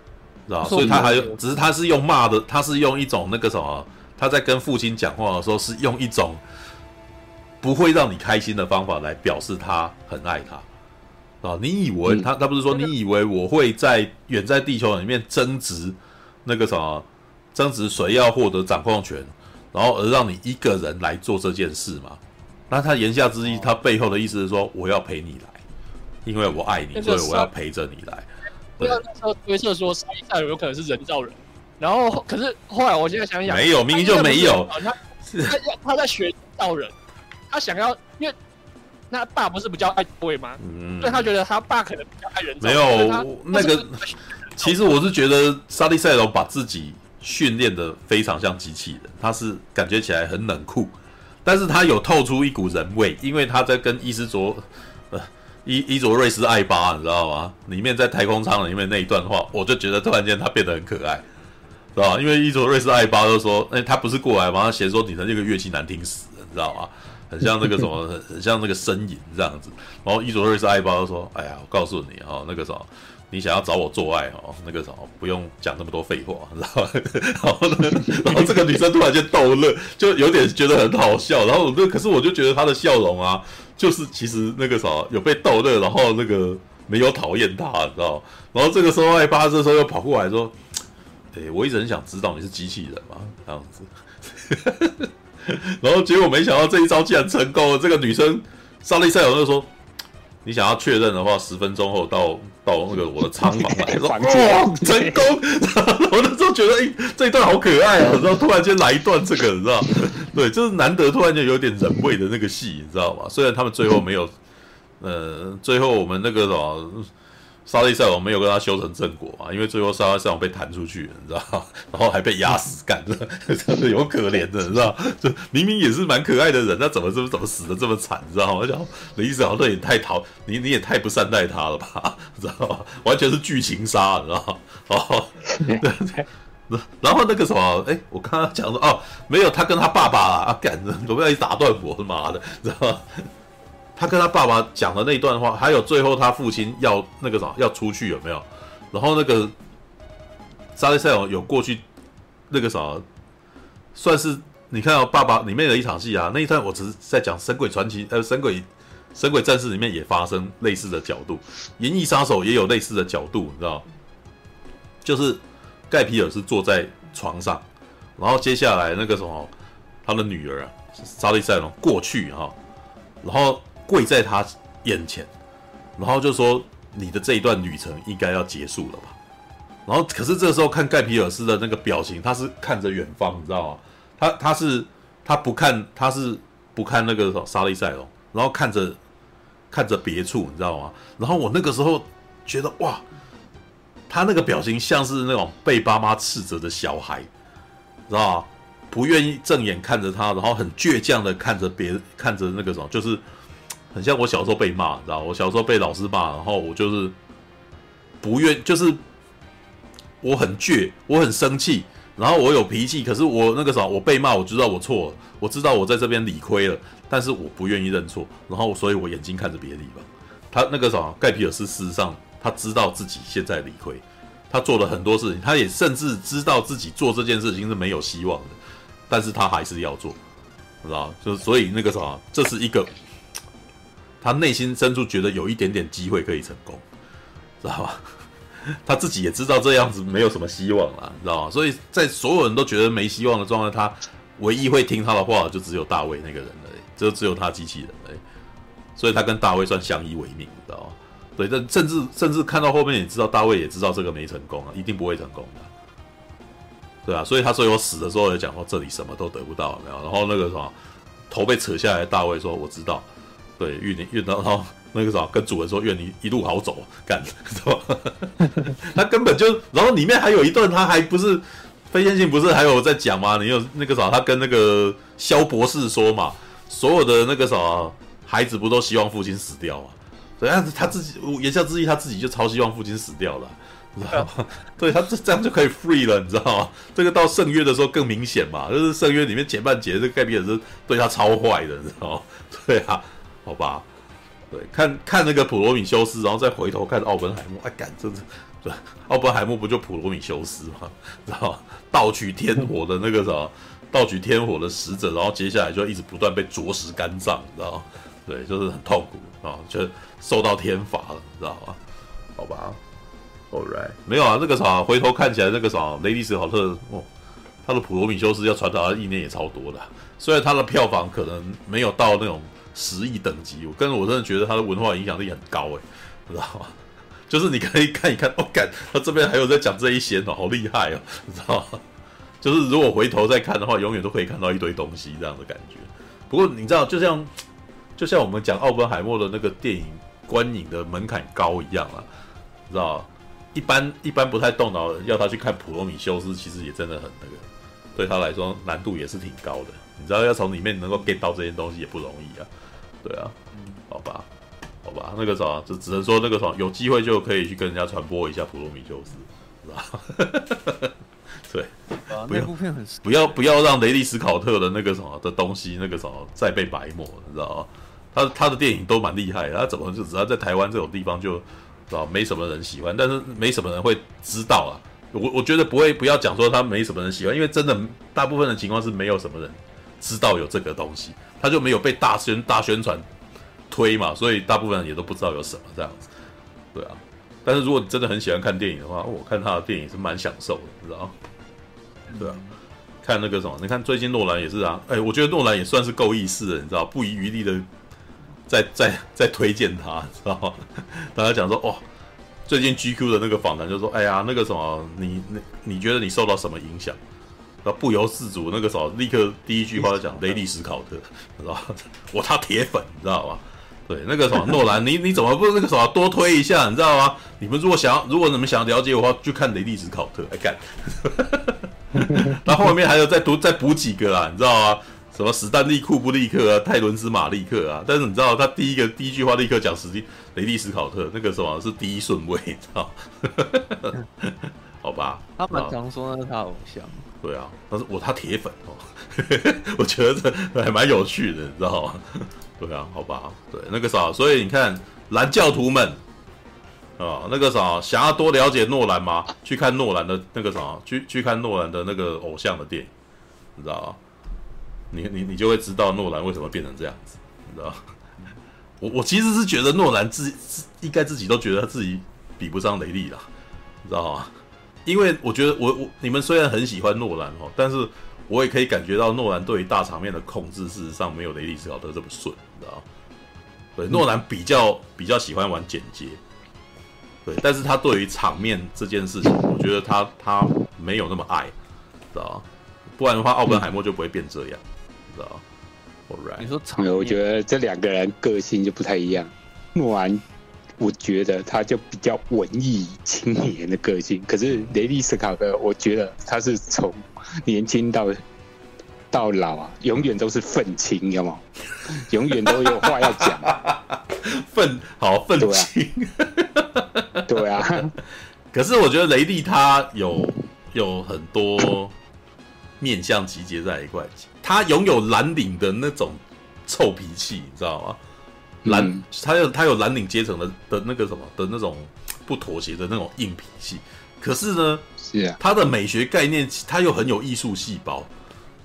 知道，所以他还有，只是他是用骂的，他是用一种那个什么，他在跟父亲讲话的时候是用一种。不会让你开心的方法来表示他很爱他，啊，你以为他他不是说你以为我会在远在地球里面争执那个什么争执谁要获得掌控权，然后而让你一个人来做这件事嘛？那他言下之意，他背后的意思是说我要陪你来，因为我爱你，所以我要陪着你来。对，那时候推测说，沙利塞有可能是人造人，然后可是后来我现在想想，没有，明明就没有，他他他在学造人。他想要，因为那爸不是比较爱位吗？嗯，所以他觉得他爸可能比较爱人造。没有那个，其实我是觉得莎莉赛隆把自己训练得非常像机器人，他是感觉起来很冷酷，但是他有透出一股人味，因为他在跟伊斯卓呃伊伊卓瑞斯艾巴，你知道吗？里面在太空舱里面那一段话，我就觉得突然间他变得很可爱，知道吧？因为伊卓瑞斯艾巴就说，哎，他不是过来吗？他嫌说你的这个乐器难听死了，你知道吗？很像那个什么，很像那个呻吟这样子。然后伊佐瑞斯艾巴就说：“哎呀，我告诉你哦，那个什么，你想要找我做爱哦，那个什么，不用讲那么多废话，知道吧？”然后呢，然后这个女生突然间逗乐，就有点觉得很好笑。然后我就，可是我就觉得她的笑容啊，就是其实那个什么有被逗乐，然后那个没有讨厌她，你知道？然后这个时候艾巴这时候又跑过来说：“对，我一直很想知道你是机器人嘛，这样子。”然后结果没想到这一招竟然成功了。这个女生莎莉赛隆就说：“你想要确认的话，十分钟后到到那个我的仓房来。”说：“哇，成功！” 我那时候觉得，哎，这一段好可爱啊！然后突然间来一段这个，你知道？对，就是难得突然间有点人味的那个戏，你知道吗？虽然他们最后没有，呃，最后我们那个什么。莎莉赛隆没有跟他修成正果啊，因为最后莎莉赛隆被弹出去了，你知道，然后还被压死干的，真 的有可怜的，你知道？就明明也是蛮可爱的人，那怎么怎么怎么死的这么惨，你知道吗？我想雷伊斯好像也太讨你，你也太不善待他了吧，你知道吗？完全是剧情杀，你知道吗？哦，对对。然后那个什么，哎，我刚刚讲说哦，没有，他跟他爸爸啊，干的，怎么要一打断我他妈的，知道吗？他跟他爸爸讲的那段话，还有最后他父亲要那个啥要出去有没有？然后那个沙利赛隆有过去那个啥，算是你看到爸爸里面的一场戏啊。那一段我只是在讲《神鬼传奇》呃，《神鬼神鬼战士》里面也发生类似的角度，《银翼杀手》也有类似的角度，你知道？就是盖皮尔是坐在床上，然后接下来那个什么，他的女儿啊。莎莉赛隆过去哈，然后跪在他眼前，然后就说：“你的这一段旅程应该要结束了吧？”然后可是这时候看盖皮尔斯的那个表情，他是看着远方，你知道吗？他他是他不看，他是不看那个莎莉赛龙，然后看着看着别处，你知道吗？然后我那个时候觉得哇，他那个表情像是那种被爸妈斥责的小孩，知道吗？不愿意正眼看着他，然后很倔强的看着别看着那个什么，就是很像我小时候被骂，知道？我小时候被老师骂，然后我就是不愿，就是我很倔，我很生气，然后我有脾气，可是我那个什么，我被骂，我知道我错了，我知道我在这边理亏了，但是我不愿意认错，然后所以我眼睛看着别的地方。他那个什么，盖皮尔斯事实上他知道自己现在理亏，他做了很多事情，他也甚至知道自己做这件事情是没有希望的。但是他还是要做，知道就是所以那个啥，这是一个他内心深处觉得有一点点机会可以成功，知道吧？他自己也知道这样子没有什么希望了，知道吗？所以在所有人都觉得没希望的状态，他唯一会听他的话就只有大卫那个人了，就只有他机器人了，所以他跟大卫算相依为命，你知道吗？对，但甚至甚至看到后面也知道大卫也知道这个没成功啊，一定不会成功的。对啊，所以他说我死的时候也讲说这里什么都得不到，没有。然后那个什么头被扯下来，大卫说我知道，对，愿你愿，然后那个啥跟主人说愿你一路好走，干，是吧？他根本就，然后里面还有一段，他还不是飞天性，不是还有在讲吗？你有那个啥，他跟那个肖博士说嘛，所有的那个啥孩子不都希望父亲死掉嘛？对啊，他自己言下之意，他自己就超希望父亲死掉了。知道吗？对他这这样就可以 free 了，你知道吗？这个到圣约的时候更明显嘛，就是圣约里面前半节这个盖比尔是对他超坏的，你知道吗？对啊，好吧，对，看看那个普罗米修斯，然后再回头看奥本海默，哎，干，真的对，奥本海默不就普罗米修斯吗？知道吗？盗取天火的那个什么，盗取天火的使者，然后接下来就一直不断被啄食肝脏，你知道吗？对，就是很痛苦啊，就受到天罚了，你知道吗？好吧。，All right，没有啊，那个啥，回头看起来那个啥，雷迪斯好特哦，他的普罗米修斯要传达的意念也超多的，虽然他的票房可能没有到那种十亿等级，我跟我真的觉得他的文化影响力很高诶，知道吗？就是你可以看一看，哦，干，他这边还有在讲这一些哦，好厉害哦，你知道吗？就是如果回头再看的话，永远都可以看到一堆东西这样的感觉。不过你知道，就像就像我们讲奥本海默的那个电影观影的门槛高一样啊，知道吗？一般一般不太动脑，要他去看《普罗米修斯》，其实也真的很那个，对他来说难度也是挺高的。你知道，要从里面能够 get 到这些东西也不容易啊。对啊，好吧，好吧，那个啥，就只能说那个啥，有机会就可以去跟人家传播一下《普罗米修斯》，是吧？对，不要那部片很不要不要让雷利斯考特的那个什么的东西，那个什么再被白抹，你知道吗？他他的电影都蛮厉害的，他怎么就只要在台湾这种地方就。知道，没什么人喜欢，但是没什么人会知道啊。我我觉得不会，不要讲说他没什么人喜欢，因为真的大部分的情况是没有什么人知道有这个东西，他就没有被大宣大宣传推嘛，所以大部分人也都不知道有什么这样子。对啊，但是如果你真的很喜欢看电影的话，我看他的电影是蛮享受的，你知道吗？对啊，看那个什么，你看最近诺兰也是啊，哎，我觉得诺兰也算是够意思的，你知道，不遗余力的。在在在推荐他，知道吗？大家讲说，哦，最近 GQ 的那个访谈就说，哎呀，那个什么，你你你觉得你受到什么影响？然后不由自主，那个时候，立刻第一句话就讲雷利史考特，知道吧？我他铁粉，你知道吗？对，那个什么诺兰，你你怎么不那个什么多推一下，你知道吗？你们如果想要，如果你们想要了解我的话，就看雷利史考特来干。那后，后面还有再读再补几个啊，你知道吗？什么史丹利库布利克啊，泰伦斯马利克啊？但是你知道他第一个第一句话立刻讲史蒂雷利史考特，那个什么是第一顺位，你知道？好吧，他蛮常说那是他偶像。对啊，但是我他铁粉哦，我觉得这还蛮有趣的，你知道吗？对啊，好吧，对那个啥，所以你看蓝教徒们啊，那个啥，想要多了解诺兰吗？去看诺兰的那个啥，去去看诺兰的那个偶像的电影，你知道吗？你你你就会知道诺兰为什么变成这样子，你知道？我我其实是觉得诺兰自自应该自己都觉得他自己比不上雷利啦，你知道吗？因为我觉得我我你们虽然很喜欢诺兰哦，但是我也可以感觉到诺兰对于大场面的控制，事实上没有雷利斯考特这么顺，你知道吗？对，诺兰比较比较喜欢玩简洁，对，但是他对于场面这件事情，我觉得他他没有那么爱，知道吗？不然的话，奥本海默就不会变这样，知道吗？Alright，你说场面，我觉得这两个人个性就不太一样。诺兰，我觉得他就比较文艺青年的个性，可是雷利斯考特，我觉得他是从年轻到到老啊，永远都是愤青，有吗？永远都有话要讲，愤好愤青，对啊。可是我觉得雷利他有有很多面相集结在一块，他拥有蓝领的那种臭脾气，你知道吗？蓝，嗯、他有他有蓝领阶层的的那个什么的那种不妥协的那种硬脾气，可是呢，是啊，他的美学概念他又很有艺术细胞，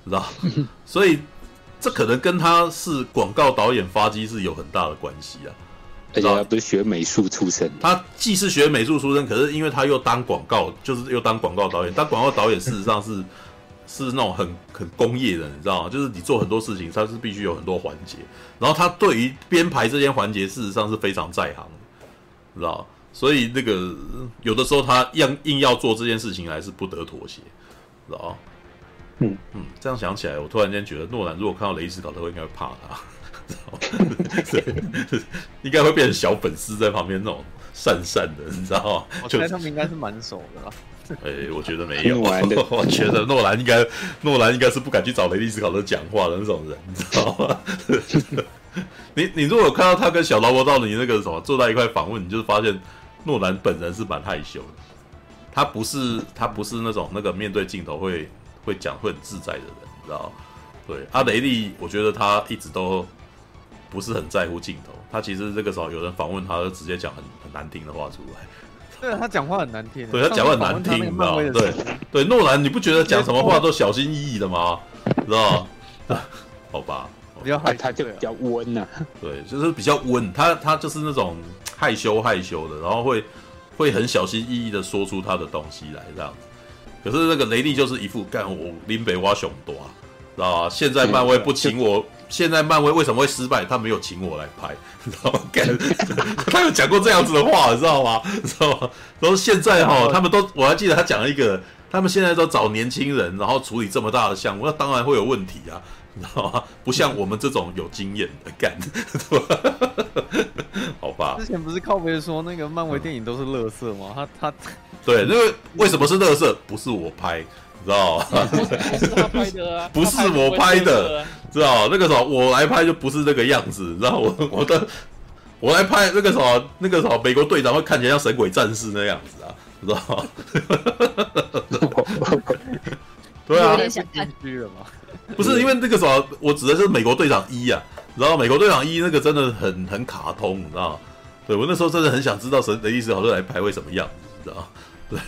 知道？所以这可能跟他是广告导演发迹是有很大的关系啊。而且他不是学美术出身，他既是学美术出身，可是因为他又当广告，就是又当广告导演，当广告导演事实上是。是那种很很工业的，你知道吗？就是你做很多事情，它是必须有很多环节。然后他对于编排这些环节，事实上是非常在行的，知道？所以那个有的时候他硬硬要做这件事情，还是不得妥协，知道？嗯嗯，这样想起来，我突然间觉得诺兰如果看到雷斯考特，会应该会怕他，知道？应该会变成小粉丝在旁边那种讪讪的，你知道吗？我觉得他们应该是蛮熟的啦。哎、欸，我觉得没有。我觉得诺兰应该，诺兰应该是不敢去找雷利斯考特讲话的那种人，你知道吗？你你如果看到他跟小劳勃道尼那个什么坐在一块访问，你就发现诺兰本人是蛮害羞的。他不是他不是那种那个面对镜头会会讲会很自在的人，你知道？对，阿雷利，我觉得他一直都不是很在乎镜头。他其实这个时候有人访问他，就直接讲很很难听的话出来。对他讲话很难听，对他讲话很难听，你知道？对对，诺兰，你不觉得讲什么话都小心翼翼的吗？知道？好吧，比较害他就比较温呐。对，就是比较温，他他就是那种害羞害羞的，然后会会很小心翼翼的说出他的东西来这样子。可是那个雷利就是一副干我林北挖熊多，知道吧？现在漫威不请我。现在漫威为什么会失败？他没有请我来拍，你知道吗？他有讲过这样子的话，你知道吗？你知道吗？然后现在哈，他们都我还记得他讲了一个，他们现在都找年轻人，然后处理这么大的项目，那当然会有问题啊，你知道吗？不像我们这种有经验的干，好吧？之前不是靠北说那个漫威电影都是垃圾吗？他他对，那个为什么是垃圾？不是我拍。知道吗？不 是他拍的啊，不是我拍的，知道那个什么，我来拍就不是这个样子，知道我 我的我来拍那个什么，那个什么美国队长会看起来像神鬼战士那样子啊，知道吗？对啊，想看剧了吗不是因为那个什么，我指的是美国队长一啊，然后美国队长一那个真的很很卡通，你知道吗？对我那时候真的很想知道神的意思，好多来拍会什么样子，知道吗？对。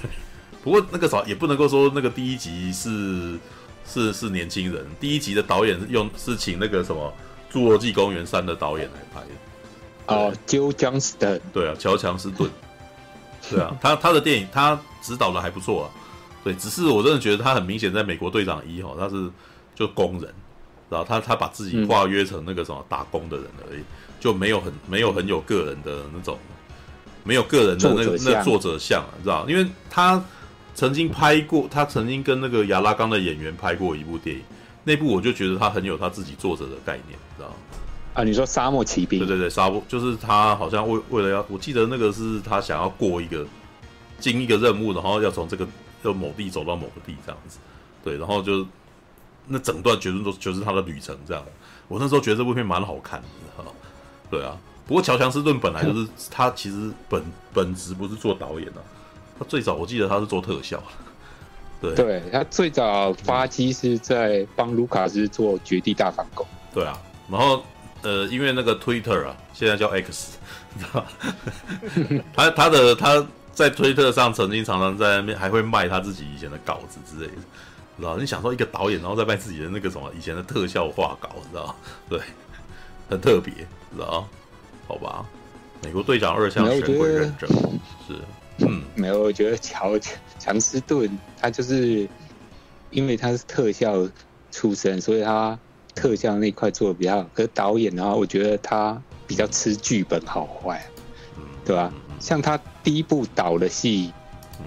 不过那个啥也不能够说那个第一集是是是年轻人，第一集的导演用是请那个什么《侏罗纪公园三》的导演来拍的。哦，Joe Johnston。对啊，乔强斯顿。对啊，他他的电影他指导的还不错啊。对，只是我真的觉得他很明显在美国队长一哈，他是就工人，然后他他把自己化约成那个什么打工的人而已，嗯、就没有很没有很有个人的那种，没有个人的那个那作者像，你知道，因为他。曾经拍过，他曾经跟那个亚拉冈的演员拍过一部电影，那部我就觉得他很有他自己作者的概念，知道吗？啊，你说沙漠骑兵？对对对，沙漠就是他好像为为了要，我记得那个是他想要过一个经一个任务，然后要从这个要某地走到某个地这样子，对，然后就那整段绝对都就是他的旅程这样。我那时候觉得这部片蛮好看的哈，对啊。不过乔强斯顿本来就是他其实本本职不是做导演的啊。他最早我记得他是做特效，对，对他最早发迹是在帮卢卡斯做《绝地大反攻》。对啊，然后呃，因为那个 Twitter 啊，现在叫 X，你知道他他的他在推特上曾经常常在那边还会卖他自己以前的稿子之类的，知道？你想说一个导演然后再卖自己的那个什么以前的特效画稿，知道？对，很特别，知道？好吧，美国队长二向神鬼认证是。嗯，没有，我觉得乔强斯顿他就是因为他是特效出身，所以他特效那块做的比较好。可是导演的话，我觉得他比较吃剧本好坏，对吧？像他第一部导的戏，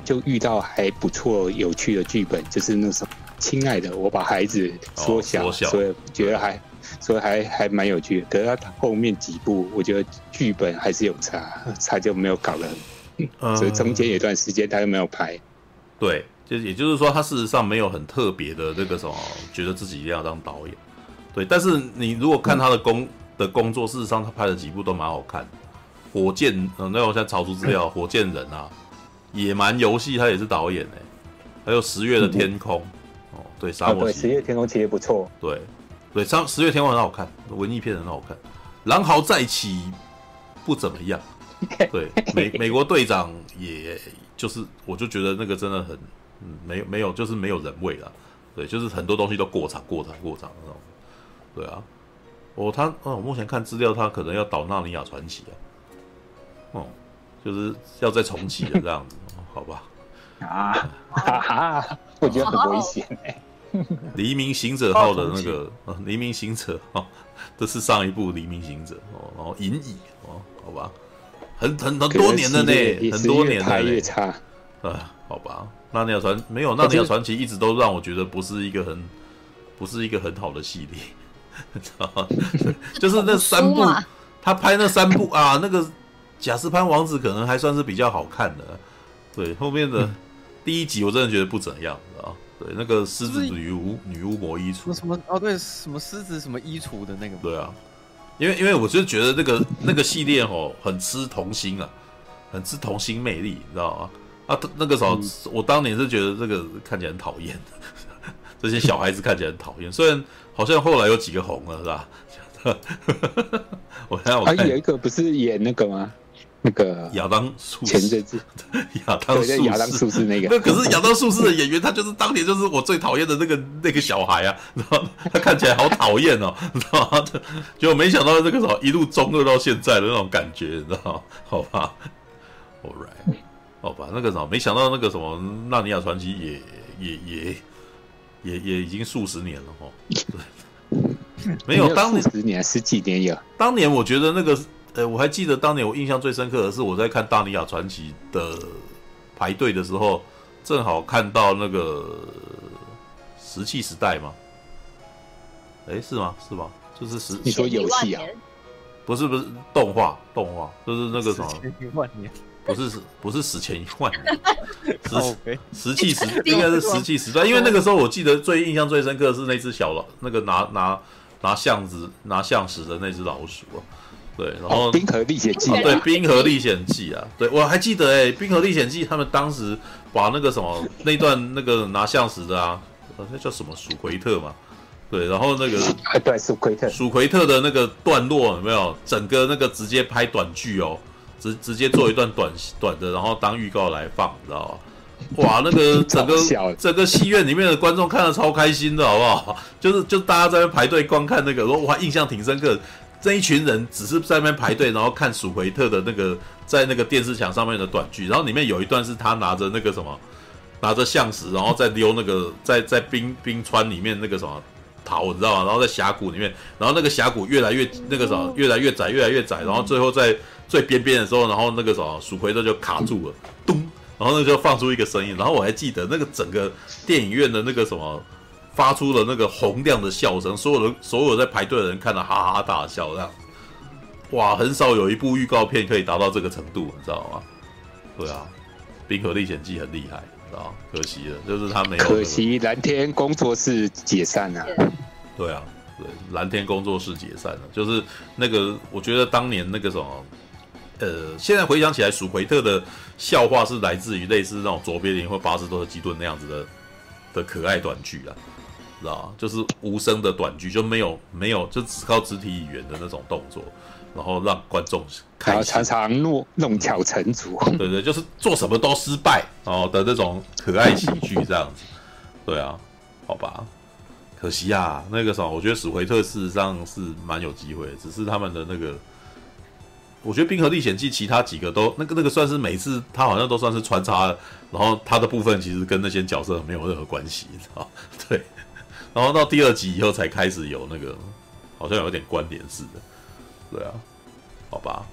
就遇到还不错有趣的剧本，就是那什么“亲爱的，我把孩子缩小”，所以觉得还所以还还蛮有趣的。可是他后面几部，我觉得剧本还是有差，差就没有搞得很，所以中间有段时间他又没有拍。对。就也就是说，他事实上没有很特别的那个什么，觉得自己一定要当导演，对。但是你如果看他的工的工作，事实上他拍的几部都蛮好看。火箭，嗯，那我现在查出资料，火箭人啊，野蛮游戏他也是导演哎，还有十月的天空，哦，对，沙漠。对，十月天空其实不错。对，对，上十月天空很好看，文艺片很好看。狼嚎再起不怎么样，对，美美国队长也就是，我就觉得那个真的很。嗯，没有没有，就是没有人味了，对，就是很多东西都过场过场过场那种，对啊，哦，他哦，我目前看资料，他可能要导《纳尼亚传奇》啊，哦，就是要再重启的这样子，好吧？啊哈哈，我觉得很危险哎。黎明行者号的那个，黎明行者哦，这是上一部黎明行者哦，然后银蚁哦，好吧，很很很多年了呢，很多年了越差。啊，好吧。纳尼亚传没有，纳尼亚传奇一直都让我觉得不是一个很，不是一个很好的系列？就是那三部，他拍那三部啊，那个贾斯潘王子可能还算是比较好看的，对，后面的第一集我真的觉得不怎样，啊，对，那个狮子女巫女巫魔衣橱。什么哦，对，什么狮子什么衣橱的那个，对啊，因为因为我就觉得那个那个系列哦，很吃童心啊，很吃童心魅力，你知道吗？啊，那个时候，嗯、我当年是觉得这个看起来很讨厌，这些小孩子看起来很讨厌。虽然好像后来有几个红了，是吧？我看我看，有一个不是演那个吗？那个亚当术前阵子 亚当术亚当术士那个。那可是亚当术士的演员，他就是当年就是我最讨厌的那个 那个小孩啊，然 后他看起来好讨厌哦，你知道吗？就没想到这个什么一路中二到现在的那种感觉，你知道吗？好吧，All right。好吧，那个什么，没想到那个什么《纳尼亚传奇》也也也也也已经数十年了哦。对，没有当年十年十几年有。当年我觉得那个，呃，我还记得当年我印象最深刻的是我在看《大尼亚传奇》的排队的时候，正好看到那个石器时代嘛？哎，是吗？是吗？就是石你说游戏啊？不是不是动画动画，就是那个什么？不是不是史前一万年，石石器时 应该是石器时代，因为那个时候我记得最印象最深刻的是那只小老，那个拿拿拿橡子拿橡石的那只老鼠啊，对，然后《冰河历险记》对《冰河历险记》啊，对我还记得哎，《冰河历险记》他们当时把那个什么那段那个拿橡实的啊，那叫什么鼠奎特嘛，对，然后那个对鼠奎特鼠奎特的那个段落有没有整个那个直接拍短剧哦。直直接做一段短短的，然后当预告来放，你知道吗？哇，那个整个整个戏院里面的观众看得超开心的，好不好？就是就大家在那排队观看那个，哇，印象挺深刻。这一群人只是在那边排队，然后看鼠奎特的那个在那个电视墙上面的短剧，然后里面有一段是他拿着那个什么，拿着象石，然后在溜那个在在冰冰川里面那个什么逃，你知道吗？然后在峡谷里面，然后那个峡谷越来越那个什么，越来越窄，越来越窄，然后最后在。最边边的时候，然后那个什么鼠奎特就卡住了，咚，然后那就放出一个声音，然后我还记得那个整个电影院的那个什么发出了那个洪亮的笑声，所有的所有在排队的人看到哈哈大笑，这样，哇，很少有一部预告片可以达到这个程度，你知道吗？对啊，《冰河历险记》很厉害，知道吗？可惜了，就是他没有、那个。可惜蓝天工作室解散了。对啊，对，蓝天工作室解散了，就是那个我觉得当年那个什么。呃，现在回想起来，鼠奎特的笑话是来自于类似那种卓别林或巴斯多的基顿那样子的的可爱短剧啊，知道？就是无声的短剧，就没有没有，就只靠肢体语言的那种动作，然后让观众看，常常弄弄巧成拙，对对，就是做什么都失败哦的那种可爱喜剧这样子，对啊，好吧，可惜啊，那个什么，我觉得史奎特事实上是蛮有机会的，只是他们的那个。我觉得《冰河历险记》其他几个都那个那个算是每次他好像都算是穿插，然后他的部分其实跟那些角色没有任何关系，你知道？对，然后到第二集以后才开始有那个，好像有点关联似的。对啊，好吧，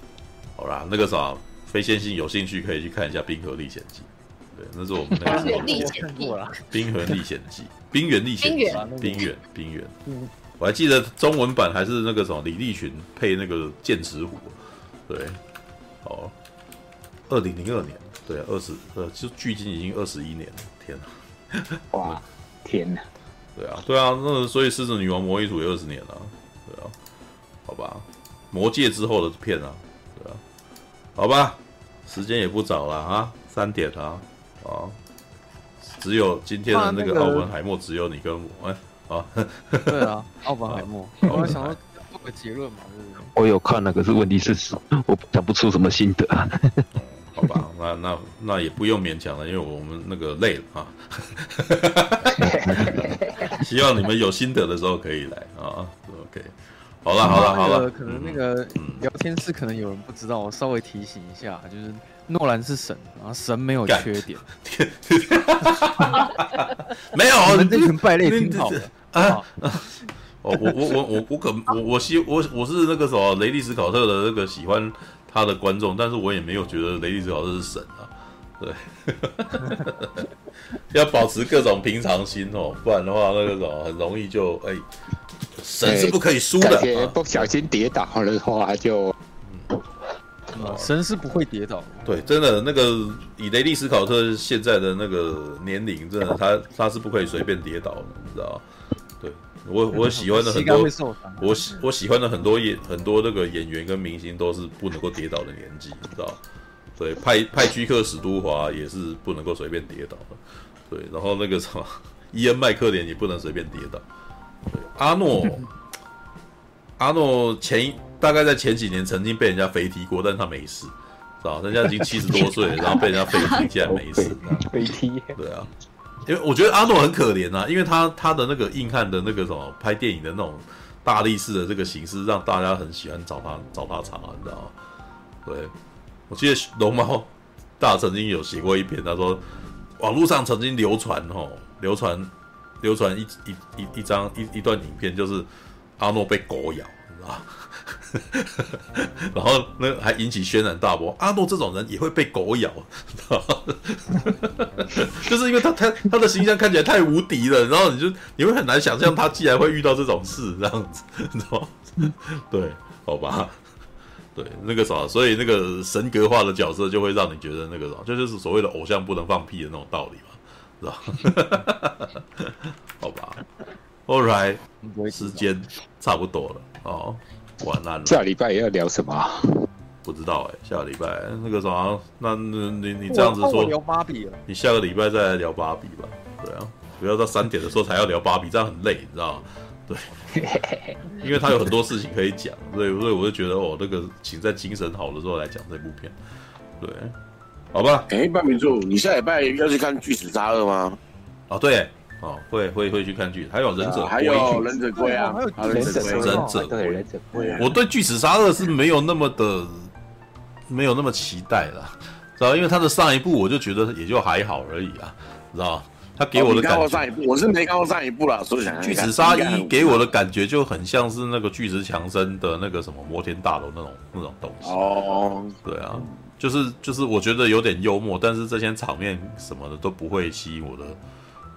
好啦，那个啥，非线性有兴趣可以去看一下《冰河历险记》。对，那是我们那个 冰原历险记，冰河历险记，冰原历险记，冰原冰原，冰原。我还记得中文版还是那个什么李立群配那个剑齿虎。对，哦，二零零二年，对啊，二十呃，就距今已经二十一年了，天哪！哇，天哪！对啊，对啊，那所以狮子女王魔衣图也二十年了，对啊，好吧，魔界之后的片啊，对啊，好吧，时间也不早了啊，三点啊，啊，只有今天的那个奥本海默，只有你跟我，哎，啊，对啊，奥本海默，我还想要做个结论嘛，对不对？我有看那个，是问题是我讲不出什么心得。啊好吧，那那那也不用勉强了，因为我们那个累了啊。希望你们有心得的时候可以来啊。OK，好了好了好了，可能那个聊天室可能有人不知道，我稍微提醒一下，就是诺兰是神啊，神没有缺点。没有，你们这群败类挺好的啊。哦，我我我我我可我我希我我是那个什么雷利斯考特的那个喜欢他的观众，但是我也没有觉得雷利斯考特是神啊，对，要保持各种平常心哦，不然的话那个什么很容易就哎，神是不可以输的，欸、不小心跌倒的话就，嗯，神是不会跌倒的，对，真的那个以雷利斯考特现在的那个年龄，真的他他是不可以随便跌倒的，你知道。我我喜欢的很多，我喜我喜欢的很多演很多那个演员跟明星都是不能够跌倒的年纪，你知道？对，派派居克史都华也是不能够随便跌倒的，对，然后那个什么伊恩麦克连也不能随便跌倒，对，阿诺阿诺前大概在前几年曾经被人家飞踢过，但他没事，知道？人家已经七十多岁了，然后被人家飞踢竟然没事，飞踢，对啊。因为我觉得阿诺很可怜啊，因为他他的那个硬汉的那个什么拍电影的那种大力士的这个形式，让大家很喜欢找他找他茬，你知道吗？对，我记得龙猫大曾经有写过一篇，他说网络上曾经流传哦，流传流传一一一一张一一段影片，就是阿诺被狗咬，你知道？然后那个还引起轩然大波。阿诺这种人也会被狗咬，就是因为他他他的形象看起来太无敌了，然后你就你会很难想象他既然会遇到这种事这样子，你知道吗？对，好吧，对那个啥，所以那个神格化的角色就会让你觉得那个啥，这就是所谓的偶像不能放屁的那种道理嘛，是吧？好吧，All right，时间差不多了哦。完了，下礼拜也要聊什么？不知道哎、欸，下个礼拜那个什么，那你你这样子说，聊芭比了。你下个礼拜再来聊芭比吧。对啊，不要到三点的时候才要聊芭比，这样很累，你知道吗？对，因为他有很多事情可以讲，所以所以我就觉得哦，那个请在精神好的时候来讲这部片。对，好吧。哎、欸，半明柱，你下礼拜要去看《巨齿鲨二》吗？哦，对。哦，会会会去看剧，还有忍者，还有忍者龟啊，还有忍者忍者对忍者龟。我对巨齿鲨二是没有那么的，没有那么期待了，知道？因为他的上一部我就觉得也就还好而已啊，知道？他给我的感觉，上一部我是没看过上一部了，所以巨齿鲨一给我的感觉就很像是那个巨石强森的那个什么摩天大楼那种那种东西。哦，对啊，就是就是我觉得有点幽默，但是这些场面什么的都不会吸引我的。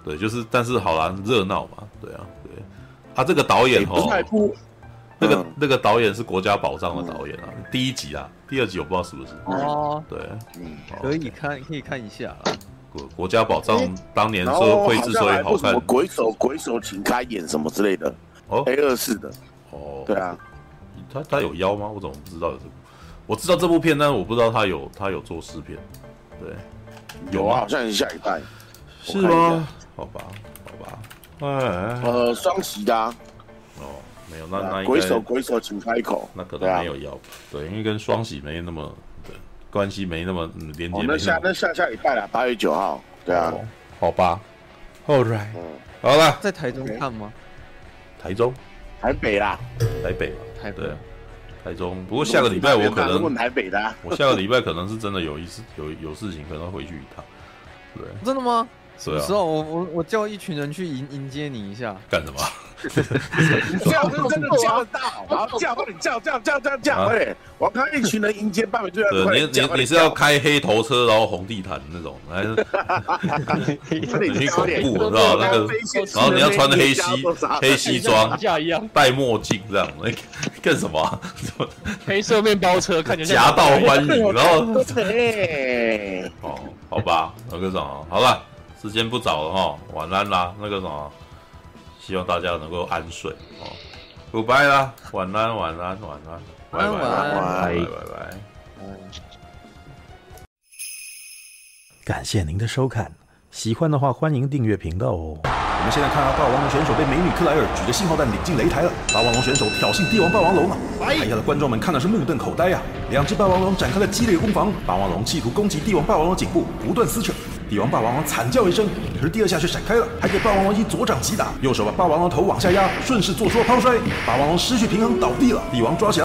对，就是，但是好啦，热闹嘛，对啊，对，他这个导演哦，那个那个导演是国家宝藏的导演啊，第一集啊，第二集我不知道是不是哦，对，嗯，可以看，可以看一下啊。国国家宝藏当年说会之所以好看，鬼手鬼手请开演什么之类的哦，A 二四的。哦，对啊，他他有腰吗？我怎么不知道有这部？我知道这部片，但是我不知道他有他有做试片，对，有啊，好像是下一代，是吗？好吧，好吧，哎，呃，双喜的，哦，没有，那那鬼手鬼手请开口，那可能没有腰，对，因为跟双喜没那么的关系，没那么连接。那下那下下礼拜了，八月九号，对啊，好吧，All right，好了，在台中看吗？台中，台北啦，台北，台北，台中。不过下个礼拜我可能问台北的、啊，我下个礼拜可能是真的有一次有有事情，可能会回去一趟。对，真的吗？是啊。时候我我我叫一群人去迎迎接你一下，干什么？叫是真的叫得到，然后叫你叫叫叫叫叫，哎，我看一群人迎接伴侣最对，你你你是要开黑头车，然后红地毯那种，还是有点恐怖，知道那个，然后你要穿黑西黑西装，戴墨镜这样，那干什么？黑色面包车看起来夹道欢迎，然后哦，好吧，那个什么，好了，时间不早了哈，晚安啦，那个什么。希望大家能够安睡哦，Goodbye 啦，晚安，晚安，晚安，拜拜，拜拜，拜拜。感谢您的收看，喜欢的话欢迎订阅频道哦。我们现在看到霸王龙选手被美女克莱尔举着信号弹领进擂台了，霸王龙选手挑衅帝王霸王龙啊！台下的观众们看的是目瞪口呆啊！两只霸王龙展开了激烈攻防，霸王龙企图攻击帝王霸王龙颈部，不断撕扯。帝王霸王龙惨叫一声，可是第二下却闪开了，还给霸王龙一左掌击打，右手把霸王龙头往下压，顺势做出了抛摔，霸王龙失去平衡倒地了。帝王抓起来。